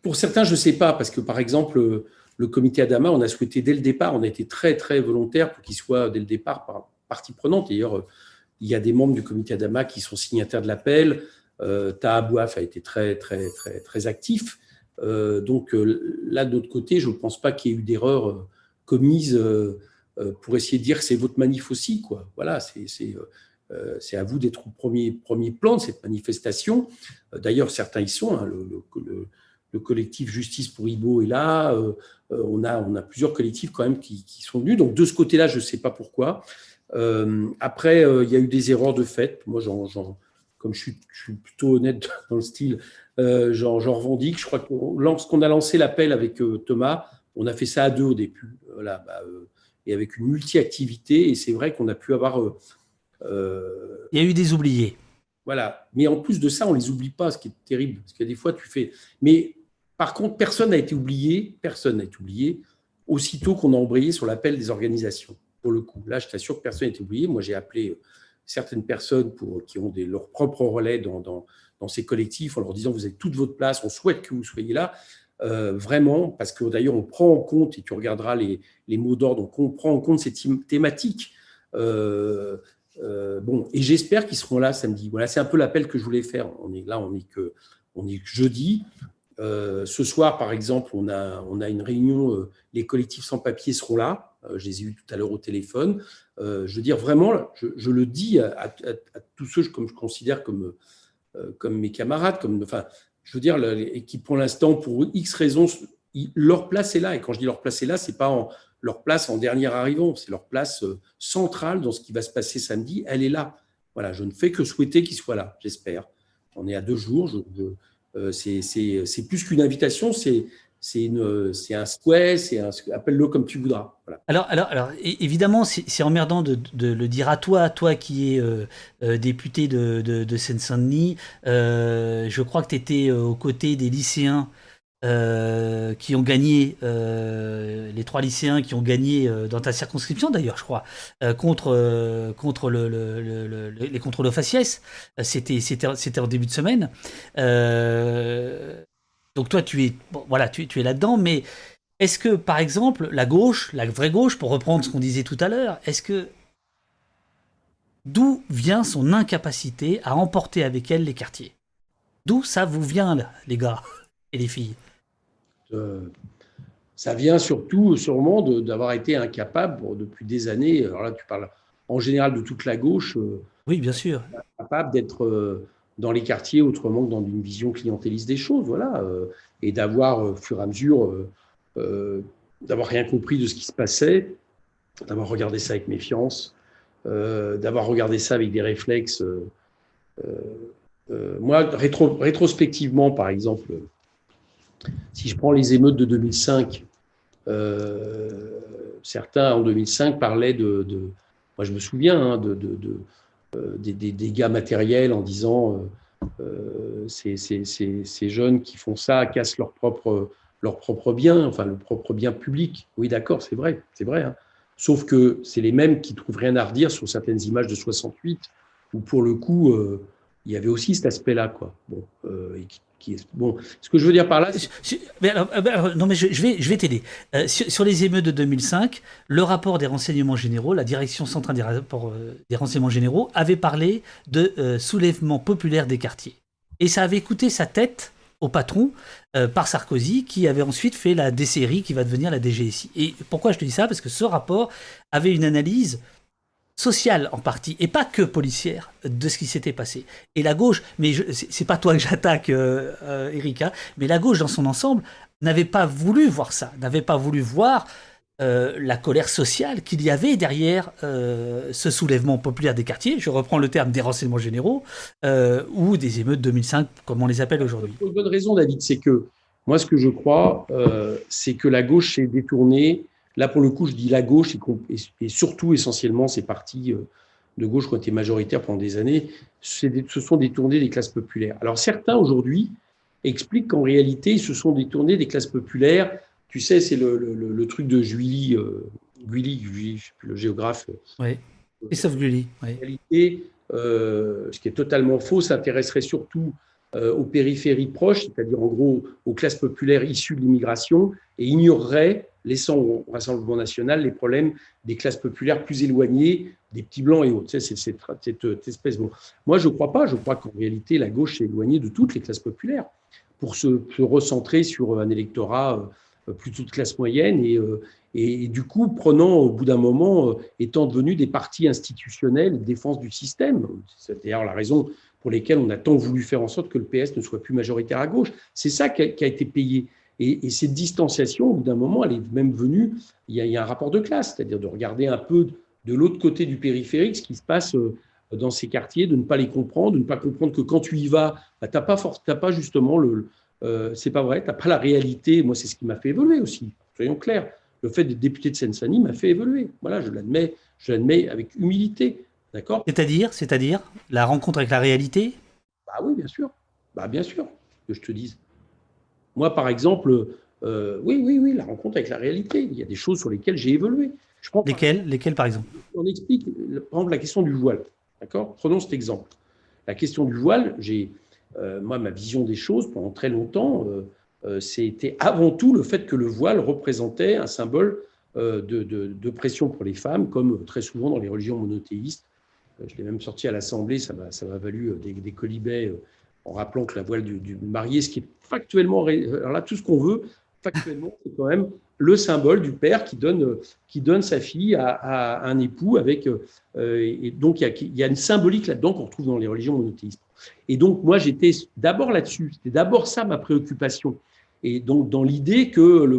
pour certains, je ne sais pas, parce que par exemple, le comité Adama, on a souhaité dès le départ, on a été très très volontaire pour qu'il soit dès le départ partie prenante. D'ailleurs, il y a des membres du comité Adama qui sont signataires de l'appel. Euh, Taha a été très très très très actif. Euh, donc euh, là, de l'autre côté, je ne pense pas qu'il y ait eu d'erreur euh, commise euh, pour essayer de dire c'est votre manif aussi. Quoi. Voilà, c'est à vous d'être au premier, premier plan de cette manifestation. D'ailleurs, certains y sont. Hein, collectif Justice pour Ibo est là. Euh, euh, on, a, on a plusieurs collectifs quand même qui, sont venus. Donc de ce côté-là, je ne sais pas pourquoi. Euh, après, il y a eu des erreurs de fait. Moi, comme je suis, plutôt honnête [laughs] dans le style, j'en revendique. Je crois que lorsqu'on a lancé l'appel avec Thomas, on a fait ça à deux au début. Voilà, bah, et avec une multi-activité. Et c'est vrai qu'on a pu avoir. il y a eu des oubliés. Voilà. Mais en plus de ça, on les oublie pas, ce qui est terrible. Parce que des fois, tu fais. Mais par contre, personne n'a été oublié, personne n'a été oublié, aussitôt qu'on a embrayé sur l'appel des organisations. Pour le coup, là, je t'assure que personne n'a été oublié. Moi, j'ai appelé euh, certaines personnes pour, qui ont leurs propres relais dans, ces collectifs en leur disant Vous avez toute votre place, on souhaite que vous soyez là. Euh, vraiment, parce que d'ailleurs, on prend en compte, et tu regarderas les, mots d'ordre, on prend en compte ces thématiques. Euh, bon, et j'espère qu'ils seront là samedi. Voilà, c'est un peu l'appel que je voulais faire. On est là, on est que, on est que jeudi. Euh, ce soir, par exemple, on a, une réunion, euh, les collectifs sans papier seront là. Euh, je les ai eus tout à l'heure au téléphone. je veux dire, vraiment, je, le dis à, tous ceux que je considère comme, mes camarades, comme, enfin, je veux dire, qui pour l'instant, pour X raisons, leur place est là. Et quand je dis leur place est là, c'est pas leur place en dernier arrivant, c'est leur place centrale dans ce qui va se passer samedi. Elle est là. Voilà, je ne fais que souhaiter qu'ils soient là, j'espère. On est à deux jours. C'est plus qu'une invitation, c'est un souhait, c'est appelle-le comme tu voudras. Alors, évidemment, c'est emmerdant de, le dire à toi, toi qui es euh, euh, député de, de, Seine-Saint-Denis. je crois que tu étais aux côtés des lycéens euh, qui ont gagné, euh, les trois lycéens qui ont gagné euh, dans ta circonscription d'ailleurs, je crois, contre, contre le, le, les contrôles au faciès. C'était, en début de semaine. donc toi, tu es, voilà, tu, es là-dedans, mais est-ce que, par exemple, la gauche, la vraie gauche, pour reprendre ce qu'on disait tout à l'heure, est-ce que d'où vient son incapacité à emporter avec elle les quartiers? D'où ça vous vient, les gars et les filles? Euh, ça vient surtout, sûrement, d'avoir été incapable depuis des années. Alors là, tu parles en général de toute la gauche. Euh, oui, bien sûr. Incapable d'être euh, dans les quartiers autrement que dans une vision clientéliste des choses, voilà, et d'avoir, au fur et à mesure, d'avoir rien compris de ce qui se passait, d'avoir regardé ça avec méfiance, d'avoir regardé ça avec des réflexes. moi, rétro, rétrospectivement, par exemple, si je prends les émeutes de 2005, euh, certains en 2005 parlaient de, moi je me souviens, hein, de, euh, des, dégâts matériels en disant euh, ces, jeunes qui font ça cassent leur propre leur propre bien, enfin le propre bien public. Oui, d'accord, c'est vrai, c'est vrai. Hein. Sauf que c'est les mêmes qui trouvent rien à redire sur certaines images de 68, où pour le coup, il y avait aussi cet aspect-là, quoi. Bon, ce que je veux dire par là, alors, non, mais je, vais, t'aider. sur, les émeutes de 2005, le rapport des renseignements généraux, la direction centrale des, des renseignements généraux, avait parlé de soulèvement populaire des quartiers. Et ça avait coûté sa tête au patron euh, par Sarkozy, qui avait ensuite fait la DCRI qui va devenir la DGSI. Et pourquoi je te dis ça? Parce que ce rapport avait une analyse sociale en partie, et pas que policière, de ce qui s'était passé. Et la gauche, mais c'est pas toi que j'attaque, euh, euh, Erika, mais la gauche dans son ensemble n'avait pas voulu voir ça, n'avait pas voulu voir euh, la colère sociale qu'il y avait derrière euh, ce soulèvement populaire des quartiers, je reprends le terme des renseignements généraux, ou des émeutes 2005, comme on les appelle aujourd'hui. Pour une bonne raison, David, c'est que moi, ce que je crois, c'est que la gauche s'est détournée. Là, pour le coup, je dis la gauche, et, surtout essentiellement ces partis de gauche qui ont été majoritaires pendant des années, se sont détournés des classes populaires. Alors certains, aujourd'hui, expliquent qu'en réalité, ils se sont détournés des classes populaires tu sais, c'est le, truc de Julie, euh, Julie, le géographe. Oui, Christophe Gulli. En réalité, euh, ce qui est totalement faux, s'intéresserait surtout euh, aux périphéries proches, c'est-à-dire en gros aux classes populaires issues de l'immigration, et ignorerait, laissant au Rassemblement national, les problèmes des classes populaires plus éloignées, des petits blancs et autres. C'est cette, espèce. Moi, je ne crois pas. Je crois qu'en réalité, la gauche est éloignée de toutes les classes populaires pour se, recentrer sur un électorat euh, plutôt de classe moyenne et, euh, et, du coup prenant au bout d'un moment, euh, étant devenus des partis institutionnels de défense du système. C'est d'ailleurs la raison pour laquelle on a tant voulu faire en sorte que le PS ne soit plus majoritaire à gauche. C'est ça qui a, été payé. Et, cette distanciation, au bout d'un moment, elle est même venue, il y, a, un rapport de classe, c'est-à-dire de regarder un peu de l'autre côté du périphérique ce qui se passe dans ces quartiers, de ne pas les comprendre, de ne pas comprendre que quand tu y vas, bah, tu n'as pas, justement le, euh, c'est pas vrai, tu pas la réalité. Moi, c'est ce qui m'a fait évoluer aussi. Soyons clairs. Le fait d'être député de Seine-Saint-Denis m'a fait évoluer. Voilà, je l'admets, je l'admets avec humilité. D'accord C'est-à-dire, c'est-à-dire la rencontre avec la réalité? Bah oui, bien sûr. Bah bien sûr que je te dise. Moi, par exemple, euh, oui, oui, oui, la rencontre avec la réalité. Il y a des choses sur lesquelles j'ai évolué. Je prends lesquelles, par... lesquelles, par exemple? On explique, par exemple, la question du voile. D'accord? Prenons cet exemple. La question du voile, j'ai euh, moi, ma vision des choses pendant très longtemps, euh, euh, c'était avant tout le fait que le voile représentait un symbole de, pression pour les femmes, comme très souvent dans les religions monothéistes. Je l'ai même sorti à l'Assemblée, ça m'a valu des, colibets en rappelant que la voile du, marié, ce qui est factuellement, alors là, tout ce qu'on veut, factuellement, c'est quand même le symbole du père qui donne, qui donne sa fille à, un époux avec. et donc, il y, a, une symbolique là-dedans qu'on retrouve dans les religions monothéistes. Et donc, moi, j'étais d'abord là-dessus. C'était d'abord ça ma préoccupation. Et donc, dans l'idée que le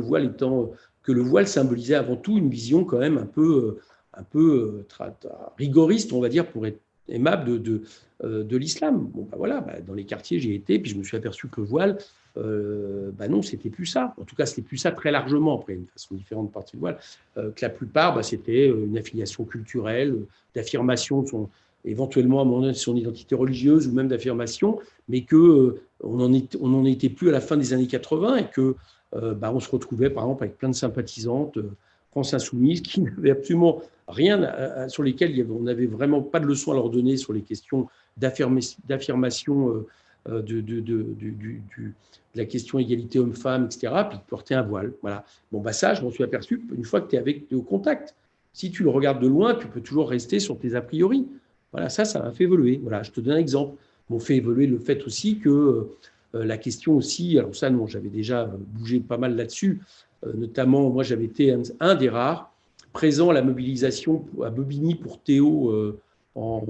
voile symbolisait avant tout une vision quand même un peu, un peu euh, rigoriste, on va dire, pour être aimable de, de, euh, l'islam. Bon, bah voilà, bah, dans les quartiers, j'ai été, puis je me suis aperçu que le voile, euh, bah non, c'était plus ça. En tout cas, c'était plus ça très largement, après, une façon différente de partie du voile, que la plupart, bah, c'était une affiliation culturelle, d'affirmation éventuellement à mon de son identité religieuse ou même d'affirmation, mais que euh, on n'en était plus à la fin des années 80 et que euh, bah, on se retrouvait par exemple avec plein de sympathisantes euh, France qui [laughs] n'avaient absolument rien sur lesquelles on n'avait vraiment pas de leçon à leur donner sur les questions d'affirmation de, de, de, la question égalité homme-femme, etc., puis de porter un voile. Voilà. Bon, bah ça, je m'en suis aperçu une fois que tu es avec au contact. Si tu le regardes de loin, tu peux toujours rester sur tes a priori. Voilà, ça, ça m'a fait évoluer. Voilà, je te donne un exemple. M'ont fait évoluer le fait aussi que euh, la question aussi, alors ça, non, j'avais déjà bougé pas mal là-dessus, euh, notamment, moi, j'avais été un, des rares présents à la mobilisation à Bobigny pour Théo euh, en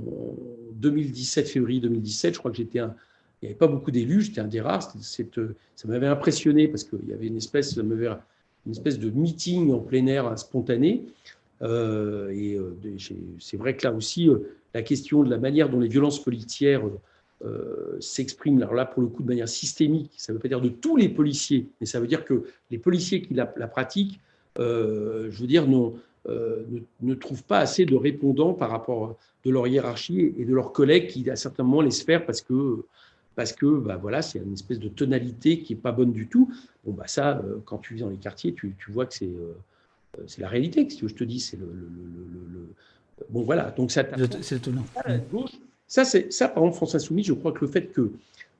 2017, février 2017. Je crois que j'étais un. Il n'y avait pas beaucoup d'élus, j'étais un des rares. Cette, ça m'avait impressionné parce qu'il y avait une espèce, une espèce de meeting en plein air spontané. et c'est vrai que là aussi, la question de la manière dont les violences policières euh, s'expriment, alors là pour le coup de manière systémique, ça ne veut pas dire de tous les policiers, mais ça veut dire que les policiers qui la, pratiquent, euh, je veux dire, non, euh, ne, trouvent pas assez de répondants par rapport de leur hiérarchie et de leurs collègues qui à certains moments laissent faire parce que parce que bah, voilà, c'est une espèce de tonalité qui n'est pas bonne du tout. Bon, bah, ça, quand tu vis dans les quartiers, tu, tu vois que c'est c'est la réalité. Si je te dis, c'est le, le, le, le, Bon, voilà. Donc, ça. C'est étonnant. Ça, par exemple, France Insoumise, je crois que le fait que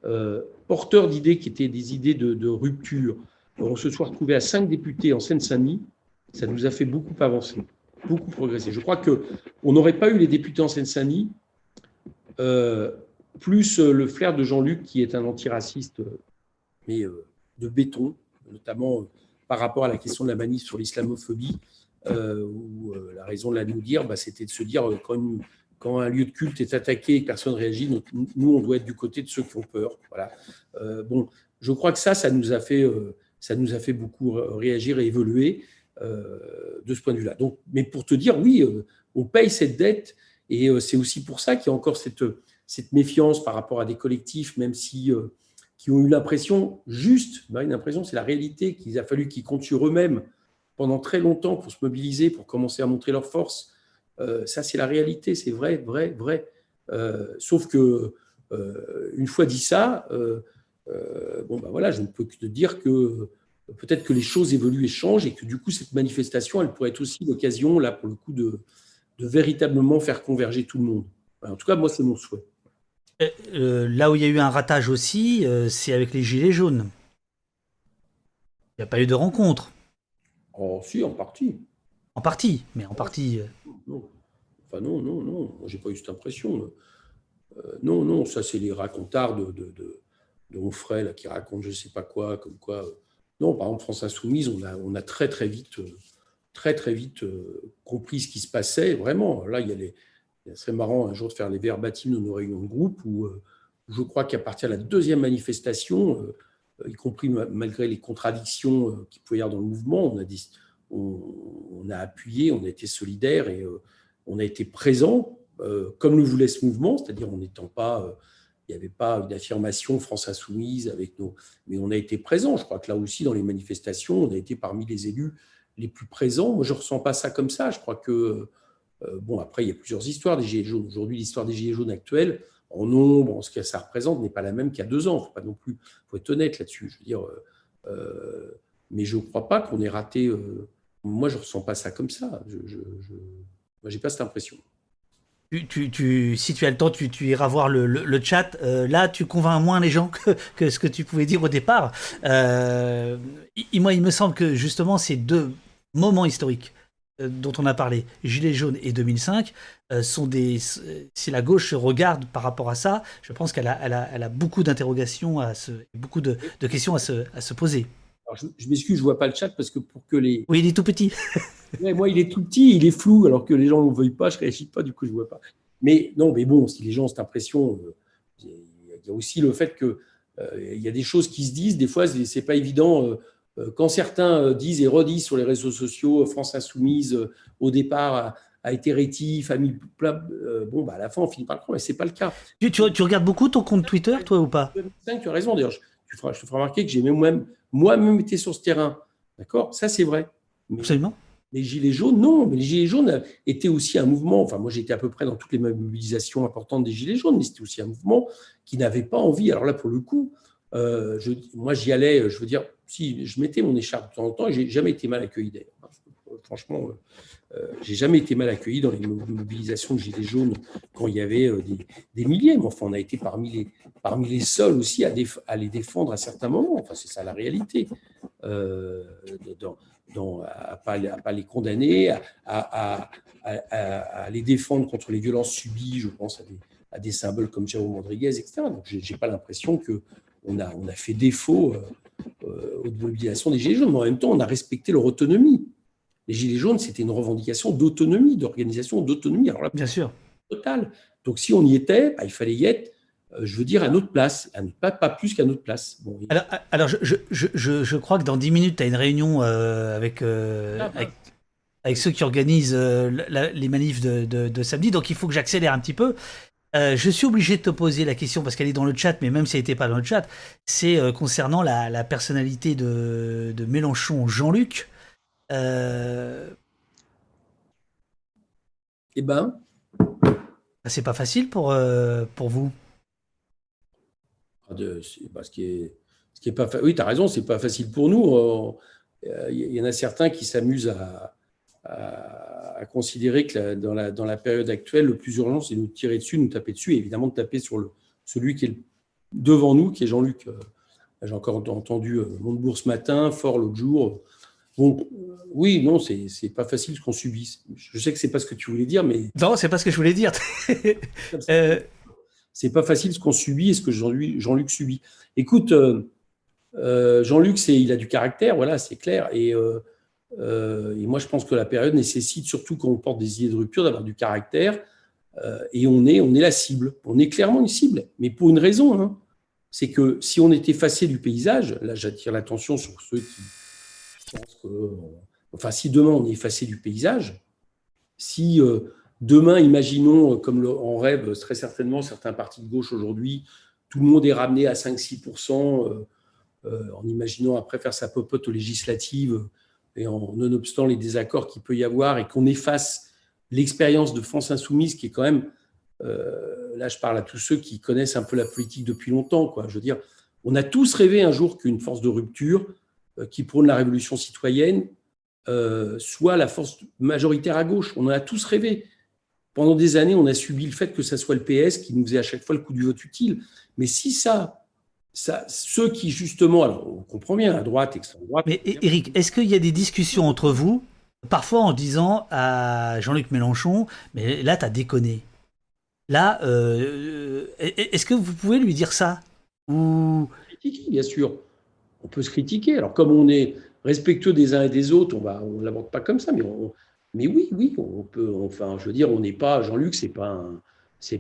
euh, porteurs d'idées qui étaient des idées de, rupture, on se soit retrouvé à cinq députés en Seine-Saint-Denis, ça nous a fait beaucoup avancer, beaucoup progresser. Je crois qu'on n'aurait pas eu les députés en Seine-Saint-Denis, euh, plus le flair de Jean-Luc, qui est un antiraciste, mais euh, de béton, notamment par rapport à la question de la manif sur l'islamophobie, euh, où euh, la raison de la nous dire, bah, c'était de se dire quand une, quand un lieu de culte est attaqué et que personne ne réagit, nous, on doit être du côté de ceux qui ont peur. Voilà. Euh, bon, je crois que ça, ça nous a fait, euh, ça nous a fait beaucoup réagir et évoluer euh, de ce point de vue-là. Donc, mais pour te dire, oui, on paye cette dette et c'est aussi pour ça qu'il y a encore cette, méfiance par rapport à des collectifs, même si qui ont eu l'impression juste, bah, une impression, c'est la réalité qu'il a fallu qu'ils comptent sur eux-mêmes pendant très longtemps pour se mobiliser, pour commencer à montrer leur force euh, ça, c'est la réalité, c'est vrai, vrai, vrai. Euh, sauf que, euh, une fois dit ça, bon, ben voilà, je ne peux que te dire que peut-être que les choses évoluent et changent et que du coup, cette manifestation, elle pourrait être aussi l'occasion, là, pour le coup, de, de véritablement faire converger tout le monde. En tout cas, moi, c'est mon souhait. Euh, là où il y a eu un ratage aussi, euh, c'est avec les Gilets jaunes. Il n'y a pas eu de rencontre. Oh, si, en partie. En partie, mais en partie. Non. Enfin, non, non, non. J'ai pas eu cette impression. Euh, non, non, ça, c'est les racontards de, de, de, de mon frère là, qui racontent je sais pas quoi, comme quoi. Euh, non, par exemple, France Insoumise, on a, on a très, très vite, euh, très, très vite compris ce qui se passait. Vraiment, là, il y a les. C'est marrant un jour de faire les verbatims de nos réunions de groupe où je crois qu'à partir de la deuxième manifestation, y compris malgré les contradictions qu'il pouvait y avoir dans le mouvement, on a dit on, on, a appuyé, on a été solidaire et euh, on a été présent, euh, comme le voulait ce mouvement, c'est-à-dire en n'étant pas, euh, il n'y avait pas une affirmation France Insoumise avec nos, mais on a été présent. Je crois que là aussi, dans les manifestations, on a été parmi les élus les plus présents. Moi, je ne ressens pas ça comme ça. Je crois que, bon, après, il y a plusieurs histoires des Gilets jaunes. Aujourd'hui, l'histoire des Gilets jaunes actuelle, en nombre, en ce que ça représente, n'est pas la même qu'il y a deux ans. Il faut pas non plus, faut être honnête là-dessus. Je veux dire, mais je ne crois pas qu'on ait raté. Moi, je ne ressens pas ça comme ça. Je, j'ai pas cette impression. Si tu as le temps, tu, iras voir le, chat. Euh, là, tu convaincs moins les gens [laughs] que, ce que tu pouvais dire au départ. Euh, moi, il me semble que justement, ces deux moments historiques euh, dont on a parlé, Gilets jaunes et 2005, euh, sont des. Si la gauche regarde par rapport à ça, je pense qu'elle a, beaucoup d'interrogations, à beaucoup de, questions à se poser. Alors, je, je m'excuse, je vois pas le chat parce que pour que les. Oui, il est tout petit. [laughs] ouais, moi, il est tout petit, il est flou, alors que les gens ne le pas, je réagis pas, du coup, je vois pas. Mais non, mais bon, si les gens ont cette impression, euh, il y a aussi le fait que euh, il y a des choses qui se disent, des fois, c'est pas évident. Euh, quand certains disent et redisent sur les réseaux sociaux, France Insoumise, au départ, a, été rétif, a mis plein. bon, bah, à la fin, on finit par le croire, mais c'est pas le cas. Tu, tu, tu, regardes beaucoup ton compte Twitter, toi, ou pas? 2005, Tu as raison, d'ailleurs. Je, je, te ferai remarquer que j'ai même moi-même été sur ce terrain. D'accord? Ça, c'est vrai. Mais Absolument. Les Gilets jaunes, non. Mais les Gilets jaunes étaient aussi un mouvement. Enfin, moi, j'étais à peu près dans toutes les mobilisations importantes des Gilets jaunes, mais c'était aussi un mouvement qui n'avait pas envie. Alors là, pour le coup, euh, je, moi, j'y allais, je veux dire, si je mettais mon écharpe de temps en temps, j'ai jamais été mal accueilli d'ailleurs. Franchement, euh, j'ai jamais été mal accueilli dans les mobilisations de Gilets jaunes quand il y avait euh, des, milliers. Mais enfin, on a été parmi les, parmi les seuls aussi à, les défendre à certains moments. Enfin, c'est ça la réalité. Euh, à ne pas, les condamner, à, les défendre contre les violences subies, je pense à des, à des symboles comme Jérôme Rodriguez, etc. Donc, je n'ai pas l'impression qu'on a, on a fait défaut euh, aux mobilisations des Gilets jaunes, mais en même temps, on a respecté leur autonomie. Les Gilets jaunes, c'était une revendication d'autonomie, d'organisation d'autonomie. Alors là, bien sûr. Total. Donc, si on y était, bah, il fallait y être euh, je veux dire, à notre place, à pas, pas plus qu'à notre place. Bon, alors, alors je, je, je, je, crois que dans 10 minutes, tu as une réunion euh, avec, euh, ah, avec, avec, ceux qui organisent euh, la, les manifs de, de, de, samedi, donc il faut que j'accélère un petit peu. Je suis obligé de te poser la question parce qu'elle est dans le chat, mais même si elle n'était pas dans le chat, c'est concernant la, la, personnalité de, de Mélenchon, Jean-Luc. Eh ben, c'est pas facile pour, pour vous. de, bah, ce qui est, ce qui est pas, oui, tu as raison, c'est pas facile pour nous. Il y en a certains qui s'amusent à, à, considérer que dans, la, dans la période actuelle, le plus urgent, c'est de nous tirer dessus, nous taper dessus, et évidemment de taper sur le, celui qui est devant nous, qui est Jean-Luc. Euh, j'ai encore entendu euh, Montebourg ce matin, fort l'autre jour. Oui, non, c'est, c'est pas facile ce qu'on subit. Je sais que c'est pas ce que tu voulais dire, mais. Non, c'est pas ce que je voulais dire. [laughs] euh... C'est pas facile ce qu'on subit et ce que Jean-Luc, Jean-Luc subit. Écoute, euh, Jean-Luc, c'est, il a du caractère, voilà, c'est clair. Et euh, et moi, je pense que la période nécessite, surtout quand on porte des idées de rupture, d'avoir du caractère. Euh, et on est, on est la cible. On est clairement une cible, mais pour une raison. Hein. C'est que si on est effacé du paysage, là j'attire l'attention sur ceux qui que. Enfin, si demain on est effacé du paysage, si euh, demain, imaginons, comme on rêve très certainement certains partis de gauche aujourd'hui, tout le monde est ramené à 5-6%, en imaginant après faire sa popote aux législatives et en nonobstant les désaccords qu'il peut y avoir, et qu'on efface l'expérience de France Insoumise, qui est quand même, euh, là je parle à tous ceux qui connaissent un peu la politique depuis longtemps, quoi. je veux dire, on a tous rêvé un jour qu'une force de rupture euh, qui prône la révolution citoyenne euh, soit la force majoritaire à gauche. On en a tous rêvé. Pendant des années, on a subi le fait que ça soit le PS qui nous faisait à chaque fois le coup du vote utile. Mais si ça, ceux qui, justement, alors on comprend bien, à droite, extrême droite. Mais Eric, est-ce qu'il y a des discussions entre vous, parfois en disant à Jean-Luc Mélenchon, mais là, t'as déconné Là, euh, est-ce que vous pouvez lui dire ça? Ou... Bien sûr. On peut se critiquer. Alors, comme on est respectueux des uns et des autres, on on l'aborde pas comme ça, mais, oui, oui, on peut. Enfin, je veux dire, on n'est pas. Jean-Luc, c'est pas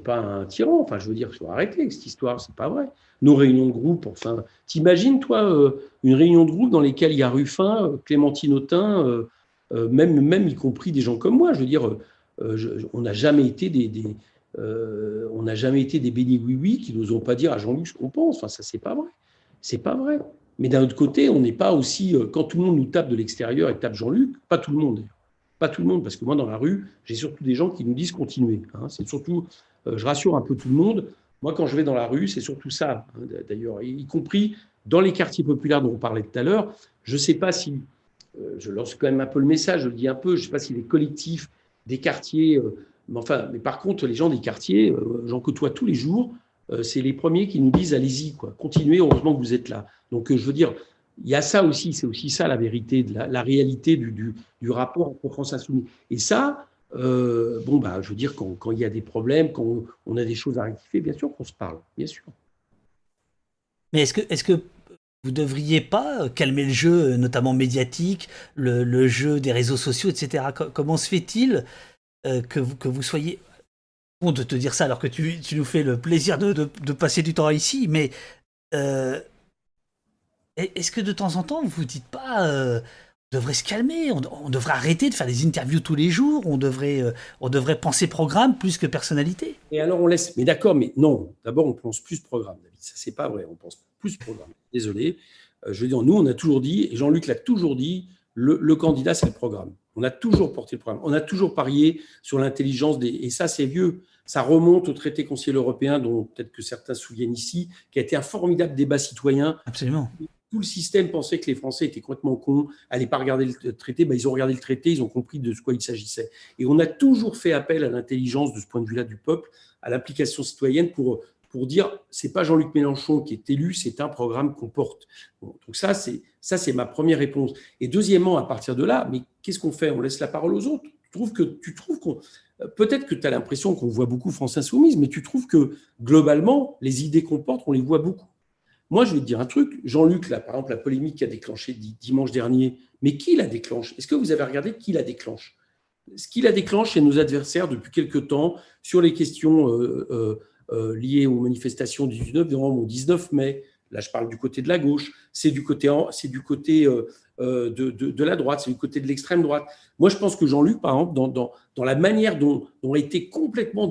pas un tyran. Enfin, je veux dire, faut arrêter cette histoire, c'est pas vrai. Nos réunions de groupe, enfin, t'imagines, toi, euh, une réunion de groupe dans lesquelles il y a Ruffin, euh, Clémentine Autain, euh, même, même y compris des gens comme moi. Je veux dire, on n'a jamais été des, on n'a jamais été des bénis oui oui qui n'osons pas dire à Jean-Luc ce qu'on pense. Enfin, ça, c'est pas vrai. C'est pas vrai. Mais d'un autre côté, on n'est pas aussi quand tout le monde nous tape de l'extérieur et tape Jean-Luc, pas tout le monde pas tout le monde, parce que moi, dans la rue, j'ai surtout des gens qui nous disent continuer. Hein. C'est surtout, euh, je rassure un peu tout le monde. Moi, quand je vais dans la rue, c'est surtout ça, hein, d'ailleurs, y compris dans les quartiers populaires dont on parlait tout à l'heure. Je ne sais pas si, euh, je lance quand même un peu le message, je le dis un peu, je ne sais pas si les collectifs des quartiers, euh, enfin, mais par contre, les gens des quartiers, j'en côtoie tous les jours, c'est les premiers qui nous disent allez-y, quoi, continuez, heureusement que vous êtes là. Donc, je veux dire, il y a ça aussi, c'est aussi ça la vérité, la, réalité du, du, rapport entre France Insoumise. Et ça, euh, bon, bah, je veux dire, quand, quand, il y a des problèmes, quand on, a des choses à rectifier, bien sûr qu'on se parle, bien sûr. Mais est-ce que, est-ce que vous devriez pas calmer le jeu, notamment médiatique, le, le jeu des réseaux sociaux, etc. Comment se fait-il euh, que, vous, que vous soyez bon de te dire ça alors que tu, nous fais le plaisir de, passer du temps ici, mais euh, est-ce que de temps en temps, vous vous dites pas, euh, on devrait se calmer, on, devrait arrêter de faire des interviews tous les jours, on devrait, euh, on devrait penser programme plus que personnalité? Et alors on laisse, mais d'accord, mais non, d'abord on pense plus programme, David, ça c'est pas vrai, on pense plus programme. Désolé, je veux dire, nous on a toujours dit, et Jean-Luc l'a toujours dit, le, candidat c'est le programme. On a toujours porté le programme, on a toujours parié sur l'intelligence des, et ça c'est vieux. Ça remonte au traité conseil européen, dont peut-être que certains se souviennent ici, qui a été un formidable débat citoyen. Absolument tout le système pensait que les Français étaient complètement cons, n'allaient pas regarder le traité. Ben, ils ont regardé le traité, ils ont compris de quoi il s'agissait. Et on a toujours fait appel à l'intelligence de ce point de vue-là du peuple, à l'implication citoyenne pour, pour dire c'est pas Jean-Luc Mélenchon qui est élu, c'est un programme qu'on porte. donc ça, c'est ça, c'est ma première réponse. Et deuxièmement, à partir de là, mais qu'est-ce qu'on fait? On laisse la parole aux autres. Tu trouves que peut-être que tu as l'impression qu'on voit beaucoup France Insoumise, mais tu trouves que globalement, les idées qu'on porte, on les voit beaucoup. Moi, je vais te dire un truc. Jean-Luc, là, par exemple, la polémique qui a déclenché dimanche dernier, mais qui la déclenche? Est-ce que vous avez regardé qui la déclenche? Ce qui la déclenche, c'est nos adversaires depuis quelque temps sur les questions euh, euh, liées aux manifestations du 19 novembre au 19 mai. Là, je parle du côté de la gauche. C'est du côté, c'est du côté de, de, la droite, c'est du côté de l'extrême droite. Moi, je pense que Jean-Luc, par exemple, dans, dans, dans, la manière dont, dont a été complètement,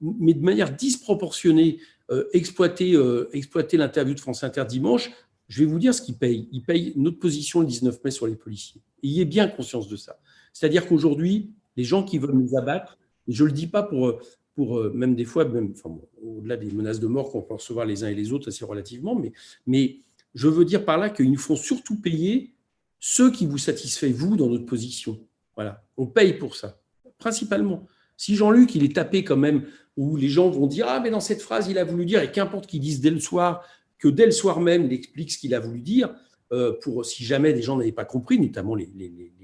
mais de manière disproportionnée, euh, exploiter, euh, exploiter l'interview de France Inter dimanche, je vais vous dire ce qu'il paye. Il paye notre position le 19 mai sur les policiers. Et ait bien conscience de ça. C'est-à-dire qu'aujourd'hui, les gens qui veulent nous abattre, je ne le dis pas pour, pour euh, même des fois, même, enfin, au-delà des menaces de mort qu'on peut recevoir les uns et les autres assez relativement, mais, je veux dire par là qu'ils nous font surtout payer ceux qui vous satisfait, vous, dans notre position. Voilà, on paye pour ça, principalement. Si Jean-Luc, il est tapé quand même, où les gens vont dire Ah, mais dans cette phrase, il a voulu dire, et qu'importe qu'il dise dès le soir, que dès le soir même, il explique ce qu'il a voulu dire, pour si jamais des gens n'avaient pas compris, notamment les,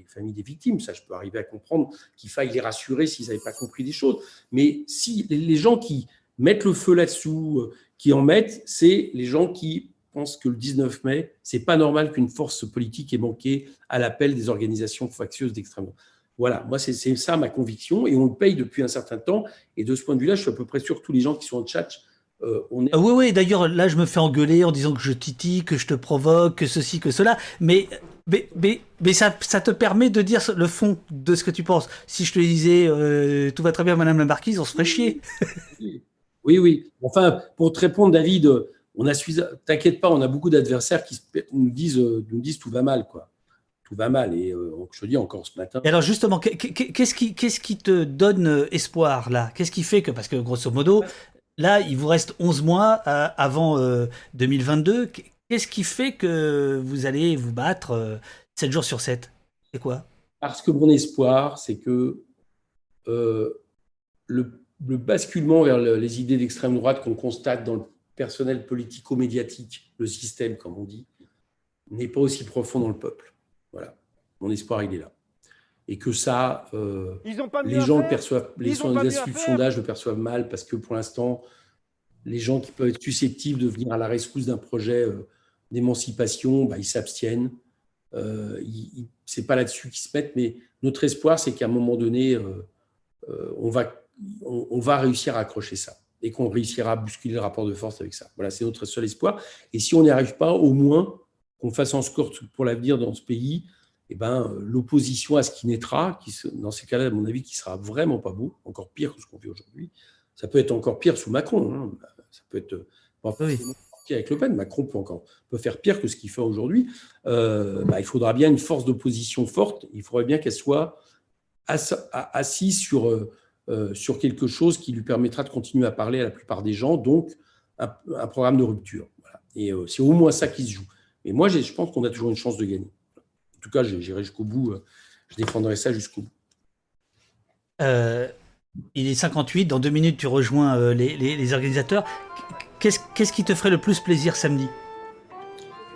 familles des victimes, ça je peux arriver à comprendre qu'il faille les rassurer s'ils n'avaient pas compris des choses. Mais si les gens qui mettent le feu là-dessous, euh, qui en mettent, c'est les gens qui pensent que le 19 mai, c'est pas normal qu'une force politique ait manqué à l'appel des organisations factieuses d'extrême droite. Voilà, moi c'est ça ma conviction et on le paye depuis un certain temps. Et de ce point de vue-là, je suis à peu près sûr que tous les gens qui sont en chat euh, ah oui, oui, d'ailleurs, là, je me fais engueuler en disant que je titille, que je te provoque, que ceci, que cela. Mais, mais, mais, ça, ça, te permet de dire le fond de ce que tu penses. Si je te disais euh, tout va très bien, Madame la Marquise, on se ferait chier. oui, oui. Enfin, pour te répondre, David, on a T'inquiète pas, on a beaucoup d'adversaires qui nous disent, euh, nous disent tout va mal, quoi. Tout va mal. Et je te dis encore ce matin. Et alors, justement, qu'est-ce qui, qu'est-ce qui te donne espoir, là? Qu'est-ce qui fait que, parce que grosso modo, Là, il vous reste 11 mois euh, avant 2022. Euh, qu'est-ce qui fait que vous allez vous battre 7 euh, jours sur 7 C'est quoi? Parce que mon espoir, c'est que le, basculement vers les idées d'extrême droite qu'on constate dans le personnel politico-médiatique, le système, comme on dit, n'est pas aussi profond dans le peuple. Voilà. Mon espoir, il est là et que ça, euh, les gens le perçoivent, les, sondages le perçoivent mal parce que pour l'instant, les gens qui peuvent être susceptibles de venir à la rescousse d'un projet euh, d'émancipation, bah, ils s'abstiennent. Euh, c'est pas là-dessus qu'ils se mettent, mais notre espoir, c'est qu'à un moment donné, euh, on, va, on, va réussir à accrocher ça et qu'on réussira à bousculer le rapport de force avec ça. Voilà, c'est notre seul espoir. Et si on n'y arrive pas, au moins qu'on fasse en score pour l'avenir dans ce pays, eh ben, euh, l'opposition à ce qui naîtra, qui, dans ces cas-là, à mon avis, qui sera vraiment pas beau, encore pire que ce qu'on vit aujourd'hui. Ça peut être encore pire sous Macron. Hein. Ça peut être pas avec Le Pen. Macron peut encore peut faire pire que ce qu'il fait aujourd'hui. Euh, bah, il faudra bien une force d'opposition forte. Il faudrait bien qu'elle soit assise sur, euh, sur quelque chose qui lui permettra de continuer à parler à la plupart des gens, donc un, programme de rupture. Et c'est au moins ça qui se joue. Mais moi, je pense qu'on a toujours une chance de gagner tout cas, j'irai jusqu'au bout. Euh, je défendrai ça jusqu'au bout. Euh, il est 58. Dans deux minutes, tu rejoins euh, les, organisateurs. Qu'est-ce qui te ferait le plus plaisir samedi?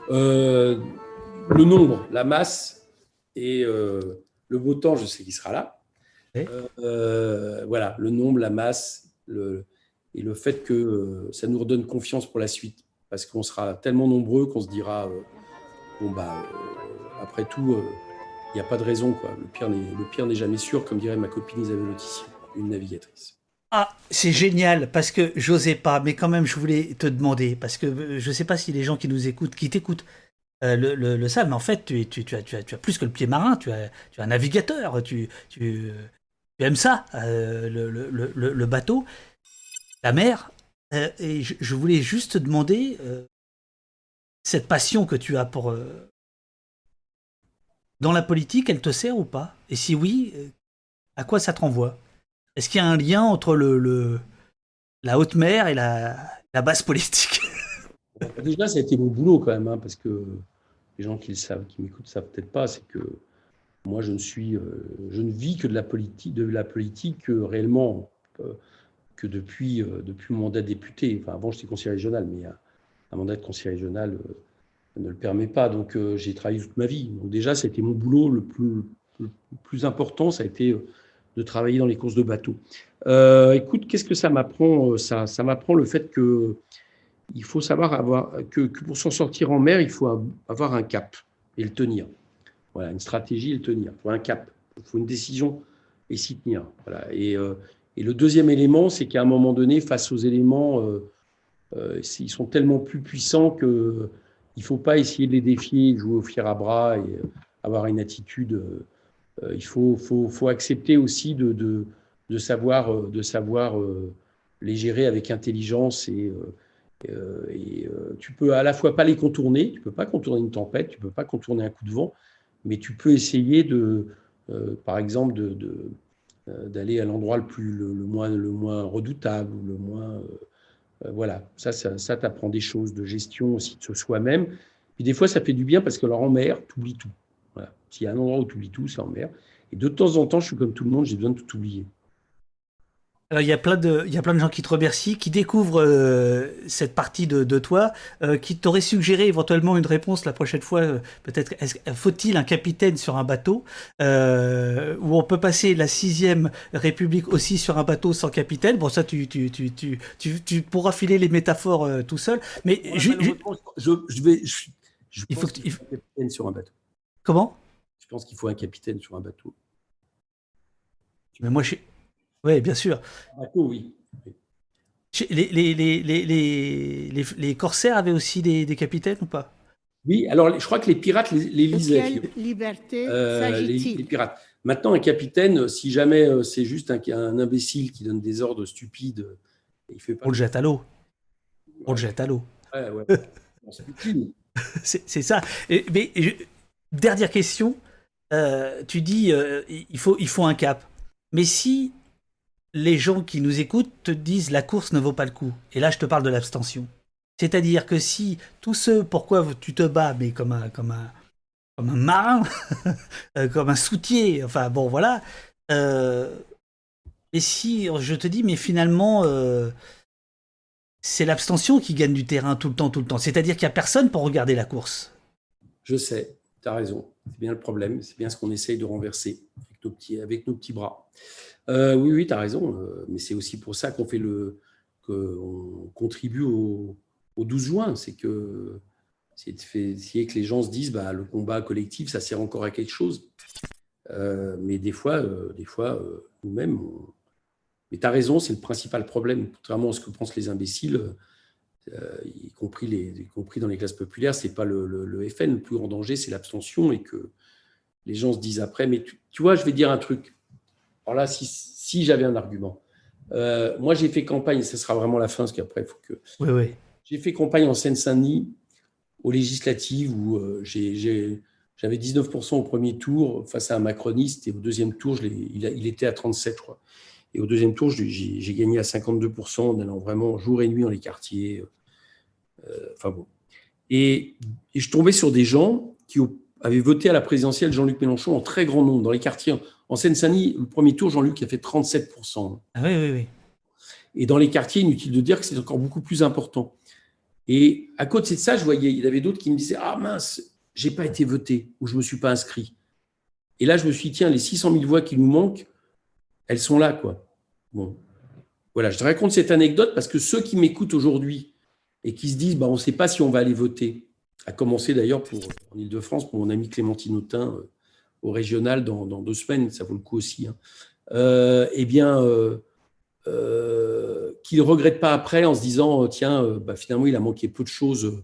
Le nombre, la masse et le beau temps, je sais qu'il sera là. voilà, le nombre, la masse le, et le fait que ça nous redonne confiance pour la suite. Parce qu'on sera tellement nombreux qu'on se dira bon, bah après tout, il euh, n'y a pas de raison. Quoi. Le pire n'est jamais sûr, comme dirait ma copine Isabelle Lautissier, une navigatrice. Ah, c'est génial parce que j'osais pas, mais quand même je voulais te demander parce que euh, je sais pas si les gens qui nous écoutent, qui t'écoutent, euh, le, savent, mais en fait tu, as, plus que le pied marin, tu as, un navigateur, tu, tu, aimes ça, le, bateau, la mer. et je, voulais juste te demander cette passion que tu as pour, dans la politique, elle te sert ou pas? Et si oui, euh, à quoi ça te renvoie? Est-ce qu'il y a un lien entre la haute mer et la, base politique? [laughs] Déjà, ça a été mon boulot quand même, hein, parce que les gens qui le savent, qui m'écoutent, savent peut-être pas, c'est que moi, je ne euh, vis que de la politique, la euh, réellement que depuis, depuis mon mandat de député. Enfin, avant, j'étais conseiller régional, mais un mandat de conseiller régional ne le permet pas. Donc euh, j'ai travaillé toute ma vie. Donc déjà, c'était mon boulot le plus, le plus important, ça a été euh, de travailler dans les courses de bateau. Euh, écoute, qu'est-ce que ça m'apprend ça, ça m'apprend le fait que il faut savoir avoir que, pour s'en sortir en mer, il faut avoir un cap et le tenir. Voilà, une stratégie et le tenir. Il faut un cap, il faut une décision et s'y tenir. Voilà. Et, et, le deuxième élément, c'est qu'à un moment donné, face aux éléments, ils sont tellement plus puissants que il ne faut pas essayer de les défier, jouer au fier à bras et euh, avoir une attitude. Euh, euh, il faut, faut, faut, accepter aussi de, de, savoir, de savoir les gérer avec intelligence et, et tu peux à la fois pas les contourner, tu peux pas contourner une tempête, tu peux pas contourner un coup de vent, mais tu peux essayer de, par exemple, de, d'aller à l'endroit le le, moins le moins redoutable ou le moins voilà ça ça, ça t'apprend des choses de gestion aussi de soi-même. Puis des fois ça fait du bien parce que alors en mer t'oublies tout. Voilà. S'il y a un endroit où t'oublies tout c'est en mer et de temps en temps je suis comme tout le monde j'ai besoin de tout oublier il y a plein de, il y a plein de gens qui te remercient, qui découvrent euh, cette partie de, de toi, euh, qui t'auraient suggéré éventuellement une réponse la prochaine fois. euh, Peut-être, faut-il un capitaine sur un bateau euh, où on peut passer la sixième République aussi sur un bateau sans capitaine? Bon, ça, tu, tu, tu, tu, tu, tu pourras filer les métaphores euh, tout seul. Mais ju- Malheureusement, je, je vais je, je Il pense faut qu'il il faut un capitaine sur un bateau comment? Je pense qu'il faut un capitaine sur un bateau Mais moi, je suis- ouais, bien sûr. bateau oui Les, les, les, les, les, les, les corsaires avaient aussi des, des capitaines ou pas? Oui alors je crois que les pirates les, lisaient quelle liberté? Euh, les, pirates. Maintenant, un capitaine, si jamais euh, c'est juste un, un imbécile qui donne des ordres stupides, il fait pas. On le jette à l'eau. On le jette à l'eau. Ouais, ouais. [laughs] C'est utile. C'est c'est ça. Et- mais je- dernière question. Euh, tu dis euh, il faut il faut un cap. Mais si les gens qui nous écoutent te disent la course ne vaut pas le coup. Et là je te parle de l'abstention. C'est-à-dire que si tous ceux pourquoi tu te bats mais comme un comme un comme un marin, [laughs] euh, comme un soutier, enfin bon voilà. Euh, et si je te dis mais finalement euh, c'est l'abstention qui gagne du terrain tout le temps, tout le temps. C'est-à-dire qu'il n'y a personne pour regarder la course. Je sais, tu as raison. C'est bien le problème. C'est bien ce qu'on essaye de renverser avec nos petits, avec nos petits bras. Euh, oui, oui, tu as raison. euh, mais c'est aussi pour ça qu'on fait le. qu'on contribue au, au 12 juin. C'est que. C'est que les gens se disent bah, le combat collectif, ça sert encore à quelque chose. Euh, mais des fois, des fois nous-mêmes, on- mais tu as raison, c'est le principal problème. Contrairement à ce que pensent les imbéciles, y, compris les, y compris dans les classes populaires, c'est pas le, le- FN le plus grand danger, c'est l'abstention et que les gens se disent après. Mais tu vois, je vais dire un truc. Alors là, si, si j'avais un argument. Euh, moi, j'ai fait campagne, ce sera vraiment la fin, parce qu'après, il faut que. Oui, oui. J'ai fait campagne en Seine-Saint-Denis aux législatives où euh, j'avais 19% au premier tour face à un macroniste et au deuxième tour, je il, a- il était à 37, je crois. Et au deuxième tour, j'ai gagné à 52% en allant vraiment jour et nuit dans les quartiers. Euh, Enfin bon. Et, et je tombais sur des gens qui avaient voté à la présidentielle Jean-Luc Mélenchon en très grand nombre dans les quartiers. En Seine-Saint-Denis, le premier tour, Jean-Luc a fait 37%. Ah oui, oui, oui. Et dans les quartiers, inutile de dire que c'est encore beaucoup plus important. Et à côté de ça, je voyais, il y avait d'autres qui me disaient Ah mince, j'ai pas été voté ou je me suis pas inscrit. Et là, je me suis dit Tiens, les 600 000 voix qui nous manquent, elles sont là, quoi. Bon. Voilà, je te raconte cette anecdote parce que ceux qui m'écoutent aujourd'hui et qui se disent bah, On ne sait pas si on va aller voter, à commencer d'ailleurs pour, en Ile-de-France pour mon ami Clémentine Autain euh, au régional dans, deux semaines, ça vaut le coup aussi. hein. Euh, eh bien, euh, euh, qu'il ne regrette pas après en se disant tiens, bah, finalement, il a manqué peu de choses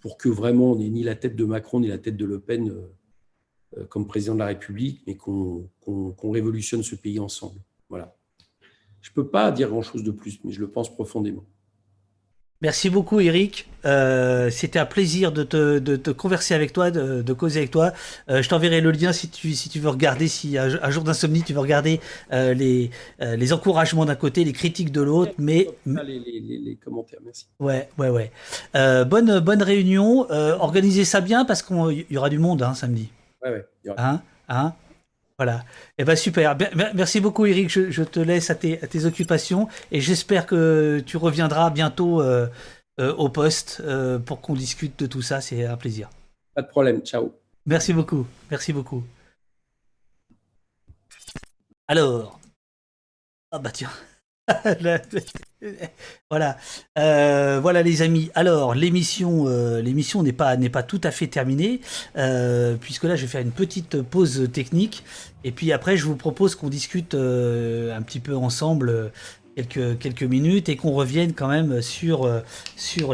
pour que vraiment on n'ait ni la tête de Macron ni la tête de Le Pen comme président de la République, mais qu'on révolutionne ce pays ensemble. Voilà. Je ne peux pas dire grand-chose de plus, mais je le pense profondément. Merci beaucoup, Eric. Euh, C'était un plaisir de te, de te converser avec toi, de, de causer avec toi. Euh, je t'enverrai le lien si tu, si tu veux regarder, si un, un jour d'insomnie, tu veux regarder euh, les, les encouragements d'un côté, les critiques de l'autre. Mais les, les- les- les commentaires, merci. ouais, ouais, ouais. Bonne, bonne réunion. Organisez ça bien parce qu'il y aura du monde hein, samedi. Ouais, ouais, il y aura- Hein Hein? Voilà. Eh ben super. Merci beaucoup, Eric. Je, je te laisse à tes, à tes occupations et j'espère que tu reviendras bientôt euh, euh, au poste euh, pour qu'on discute de tout ça. C'est un plaisir. Pas de problème. Ciao. Merci beaucoup. Merci beaucoup. Alors. Ah bah tiens. [laughs] Voilà, Euh, voilà les amis. Alors l'émission, euh, l'émission n'est pas n'est pas tout à fait terminée euh, puisque là je vais faire une petite pause technique et puis après je vous propose qu'on discute un petit peu ensemble quelques minutes et qu'on revienne quand même sur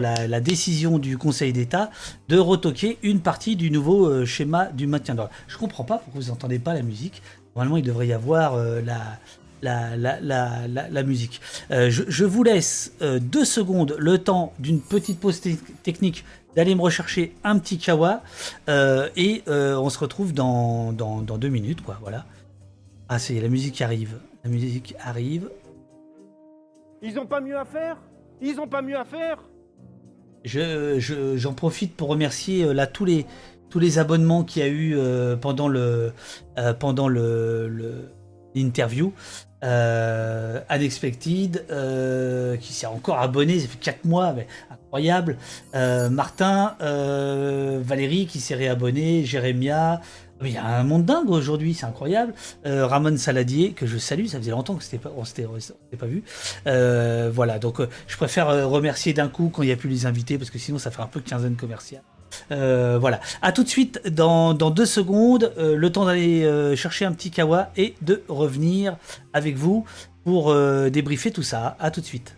la, décision du Conseil d'État de retoquer une partie du nouveau schéma du maintien de l'ordre. Je comprends pas pourquoi vous n'entendez pas la musique. Normalement il devrait y avoir la la, la, la, la, musique. Euh, je, je vous laisse euh, deux secondes, le temps d'une petite pause te- technique, d'aller me rechercher un petit kawa, euh, et on se retrouve dans, dans, dans deux minutes, quoi. Voilà. Ah, c'est la musique qui arrive. La musique arrive. Ils ont pas mieux à faire? Ils ont pas mieux à faire? Je, je- j'en profite pour remercier là tous les tous les abonnements qu'il y a eu pendant le pendant le, le- l'interview. Euh, Unexpected euh, qui s'est encore abonné, ça fait 4 mois, mais incroyable. Euh, Martin, Valérie qui s'est réabonné, Jérémia. Mais Il y a un monde dingue aujourd'hui, c'est incroyable. Ramon Saladier, que je salue, ça faisait longtemps que c'était pas, s'était, pas vu. Voilà, donc je préfère remercier d'un coup quand il n'y a plus les invités, parce que sinon ça fait un peu quinzaine commerciale. Euh, voilà, à tout de suite dans, deux secondes, euh, le temps d'aller euh, chercher un petit kawa et de revenir avec vous pour débriefer tout ça. À tout de suite.